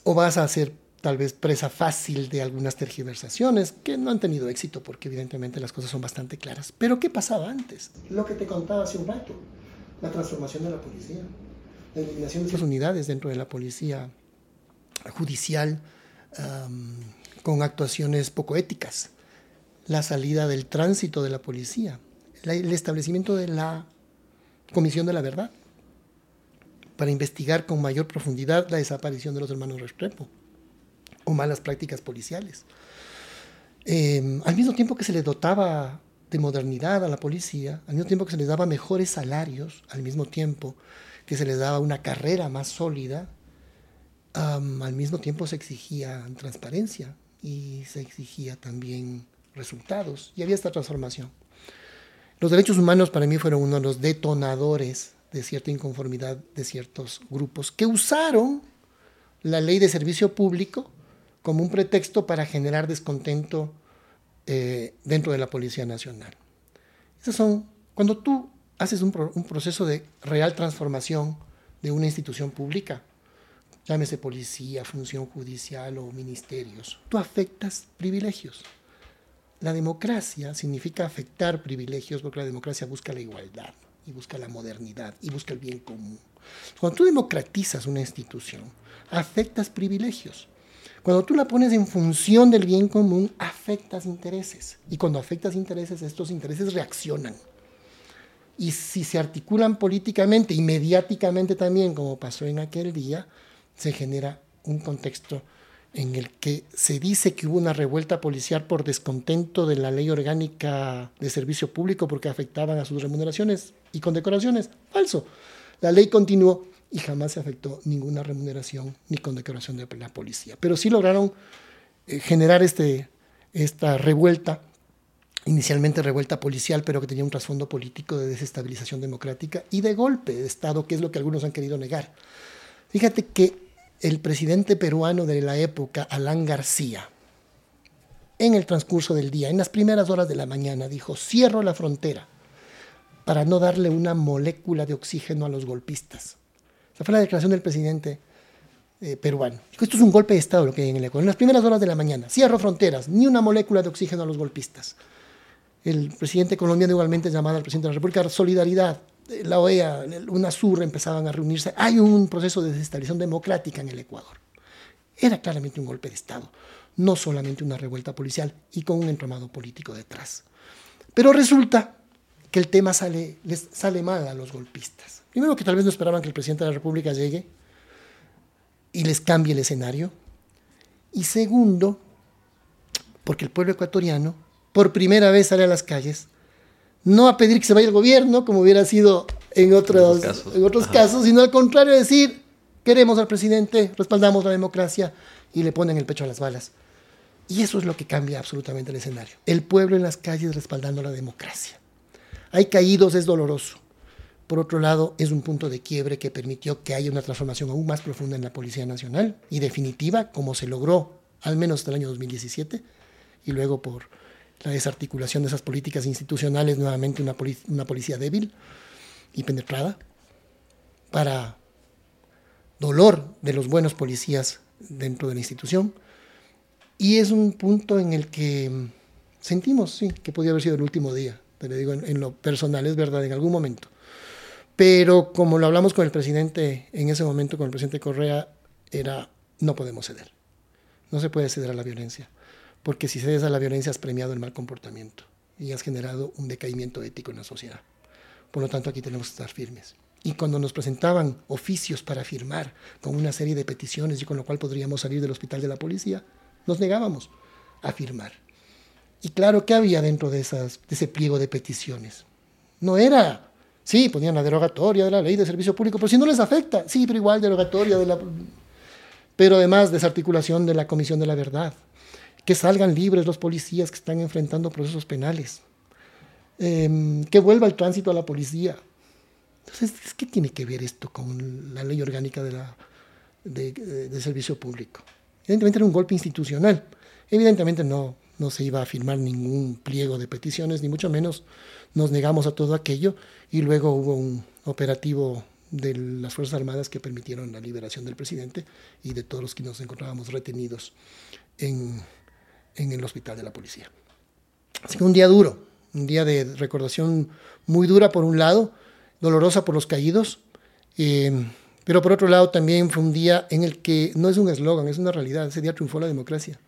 O vas a ser tal vez presa fácil de algunas tergiversaciones que no han tenido éxito porque evidentemente las cosas son bastante claras. Pero ¿qué pasaba antes? Lo que te contaba hace un rato, la transformación de la policía, la eliminación de esas unidades dentro de la policía judicial con actuaciones poco éticas, la salida del tránsito de la policía, el establecimiento de la Comisión de la Verdad para investigar con mayor profundidad la desaparición de los hermanos Restrepo o malas prácticas policiales. Em, al mismo tiempo que se le dotaba de modernidad a la policía, al mismo tiempo que se les daba mejores salarios, al mismo tiempo que se les daba una carrera más sólida, al mismo tiempo se exigía transparencia y se exigía también resultados y había esta transformación. Los derechos humanos para mí fueron uno de los detonadores de cierta inconformidad de ciertos grupos que usaron la ley de servicio público como un pretexto para generar descontento eh, dentro de la Policía Nacional. Esas son, cuando tú haces un, un proceso de real transformación de una institución pública, llámese policía, función judicial o ministerios, tú afectas privilegios. La democracia significa afectar privilegios porque la democracia busca la igualdad y busca la modernidad y busca el bien común. Cuando tú democratizas una institución, afectas privilegios. Cuando tú la pones en función del bien común, afectas intereses. Y cuando afectas intereses, estos intereses reaccionan. Y si se articulan políticamente y mediáticamente también, como pasó en aquel día, se genera un contexto en el que se dice que hubo una revuelta policial por descontento de la ley orgánica de servicio público porque afectaban a sus remuneraciones y condecoraciones. Falso. La ley continuó y jamás se afectó ninguna remuneración ni condecoración de la policía. Pero sí lograron eh, generar este, esta revuelta, inicialmente revuelta policial, pero que tenía un trasfondo político de desestabilización democrática y de golpe de Estado, que es lo que algunos han querido negar. Fíjate que el presidente peruano de la época, Alán García, en el transcurso del día, en las primeras horas de la mañana, dijo, cierro la frontera para no darle una molécula de oxígeno a los golpistas. Esa fue la declaración del presidente eh, peruano. Esto es un golpe de Estado lo que hay en el Ecuador. En las primeras horas de la mañana, cierro fronteras, ni una molécula de oxígeno a los golpistas. El presidente colombiano igualmente llamado al presidente de la República, solidaridad, la OEA, UNASUR empezaban a reunirse. Hay un proceso de desestabilización democrática en el Ecuador. Era claramente un golpe de Estado, no solamente una revuelta policial y con un entramado político detrás. Pero resulta que el tema sale, les sale mal a los golpistas. Primero que tal vez no esperaban que el presidente de la República llegue y les cambie el escenario. Y segundo, porque el pueblo ecuatoriano por primera vez sale a las calles no a pedir que se vaya el gobierno, como hubiera sido en otros, en otros casos, sino al contrario, decir, queremos al presidente, respaldamos la democracia y le ponen el pecho a las balas. Y eso es lo que cambia absolutamente el escenario. El pueblo en las calles respaldando la democracia. Hay caídos, es doloroso. Por otro lado, es un punto de quiebre que permitió que haya una transformación aún más profunda en la Policía Nacional y definitiva, como se logró al menos hasta el año 2017, y luego por la desarticulación de esas políticas institucionales, nuevamente una, una policía débil y penetrada, para dolor de los buenos policías dentro de la institución. Y es un punto en el que sentimos, sí, que podía haber sido el último día. Te digo, en, lo personal, es verdad, en algún momento. Pero como lo hablamos con el presidente en ese momento, con el presidente Correa, era, no podemos ceder. No se puede ceder a la violencia. Porque si cedes a la violencia has premiado el mal comportamiento y has generado un decaimiento ético en la sociedad. Por lo tanto, aquí tenemos que estar firmes. Y cuando nos presentaban oficios para firmar con una serie de peticiones y con lo cual podríamos salir del hospital de la policía, nos negábamos a firmar. Y claro, ¿qué había dentro de, esas, de ese pliego de peticiones? No era, sí, ponían la derogatoria de la ley de servicio público, pero si no les afecta, sí, pero igual derogatoria de la... Pero además desarticulación de la Comisión de la Verdad, que salgan libres los policías que están enfrentando procesos penales, em, que vuelva el tránsito a la policía, entonces, ¿qué tiene que ver esto con la ley orgánica de, la, de, servicio público? Evidentemente era un golpe institucional. Evidentemente no, no se iba a firmar ningún pliego de peticiones, ni mucho menos nos negamos a todo aquello y luego hubo un operativo de las Fuerzas Armadas que permitieron la liberación del presidente y de todos los que nos encontrábamos retenidos en, en el hospital de la policía. Así que un día duro, un día de recordación muy dura por un lado, dolorosa por los caídos, eh, pero por otro lado también fue un día en el que no es un eslogan, es una realidad. Ese día triunfó la democracia.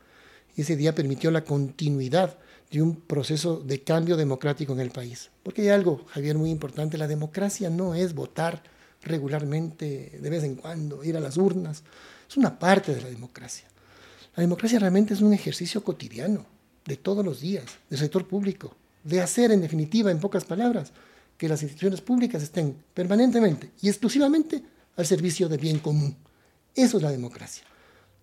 Ese día permitió la continuidad de un proceso de cambio democrático en el país. Porque hay algo, Javier, muy importante. La democracia no es votar regularmente, de vez en cuando, ir a las urnas. Es una parte de la democracia. La democracia realmente es un ejercicio cotidiano, de todos los días, del sector público, de hacer, en definitiva, en pocas palabras, que las instituciones públicas estén permanentemente y exclusivamente al servicio del bien común. Eso es la democracia.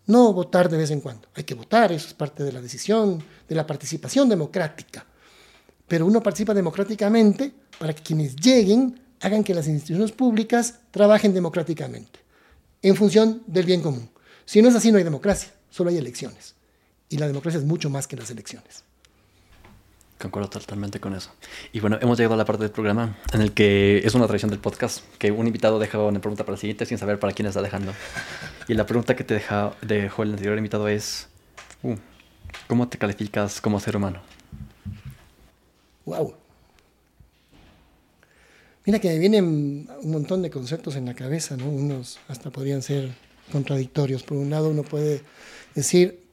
No votar de vez en cuando. Hay que votar, eso es parte de la decisión, de la participación democrática. Pero uno participa democráticamente para que quienes lleguen hagan que las instituciones públicas trabajen democráticamente, en función del bien común. Si no es así, no hay democracia, solo hay elecciones. Y la democracia es mucho más que las elecciones. Concuerdo totalmente con eso. Y bueno, hemos llegado a la parte del programa en el que es una tradición del podcast, que un invitado deja una pregunta para el siguiente sin saber para quién está dejando. Y la pregunta que te dejó el anterior invitado es, uh, ¿cómo te calificas como ser humano? Wow. Mira que me vienen un montón de conceptos en la cabeza, ¿no? Unos hasta podrían ser contradictorios. Por un lado, uno puede decir,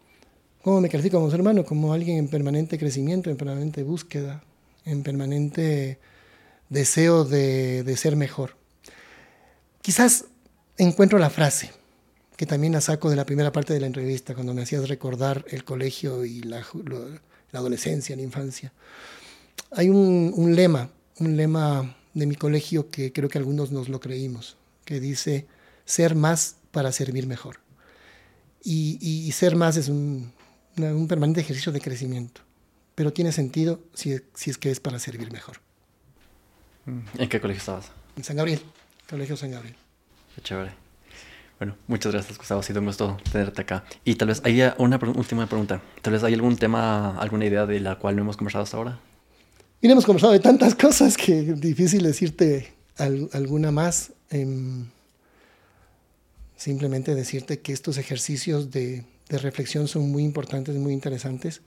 ¿Cómo me califico como ser humano? Como alguien en permanente crecimiento, en permanente búsqueda, en permanente deseo de, de ser mejor. Quizás encuentro la frase, que también la saco de la primera parte de la entrevista, cuando me hacías recordar el colegio y la, la adolescencia, la infancia. Hay un, un, lema, un lema de mi colegio que creo que algunos nos lo creímos, que dice, ser más para servir mejor. Y, y ser más es un, un permanente ejercicio de crecimiento, pero tiene sentido si, si es que es para servir mejor. Mm. ¿En qué colegio estabas? En San Gabriel, Colegio San Gabriel. Qué chévere. Bueno, muchas gracias, Gustavo. Ha sido un gusto tenerte acá. Y tal vez hay una última pregunta. Tal vez hay algún tema, alguna idea de la cual no hemos conversado hasta ahora. Mira, hemos conversado de tantas cosas que es difícil decirte alguna más. Em, simplemente decirte que estos ejercicios de de reflexión son muy importantes, muy interesantes.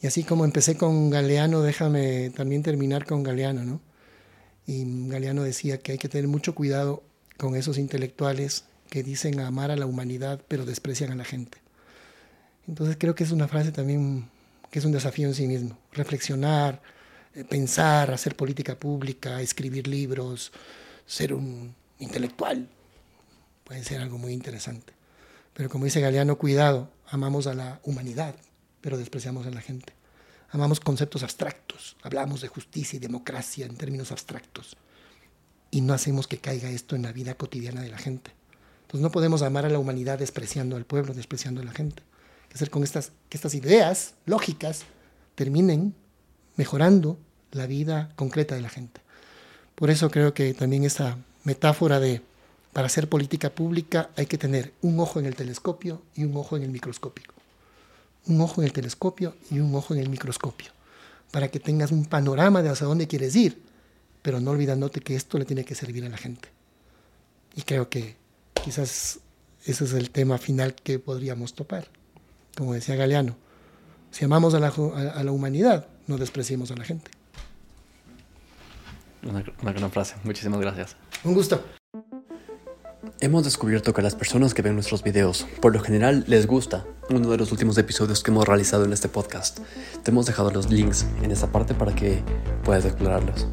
Y así como empecé con Galeano, déjame también terminar con Galeano, ¿no? Y Galeano decía que hay que tener mucho cuidado con esos intelectuales que dicen amar a la humanidad pero desprecian a la gente. Entonces creo que es una frase también que es un desafío en sí mismo. Reflexionar, eh, pensar, hacer política pública, escribir libros, ser un intelectual, puede ser algo muy interesante. Pero como dice Galeano, cuidado, amamos a la humanidad, pero despreciamos a la gente. Amamos conceptos abstractos, hablamos de justicia y democracia en términos abstractos y no hacemos que caiga esto en la vida cotidiana de la gente. Entonces no podemos amar a la humanidad despreciando al pueblo, despreciando a la gente. Hay que hacer con estas, que estas ideas lógicas terminen mejorando la vida concreta de la gente. Por eso creo que también esta metáfora de para hacer política pública hay que tener un ojo en el telescopio y un ojo en el microscopio. Un ojo en el telescopio y un ojo en el microscopio. Para que tengas un panorama de hacia dónde quieres ir, pero no olvidándote que esto le tiene que servir a la gente. Y creo que quizás ese es el tema final que podríamos topar. Como decía Galeano, si amamos a la, a la humanidad, no despreciemos a la gente. Una, una gran frase. Muchísimas gracias. Un gusto. Hemos descubierto que las personas que ven nuestros videos, por lo general, les gusta uno de los últimos episodios que hemos realizado en este podcast. Te hemos dejado los links en esa parte para que puedas explorarlos.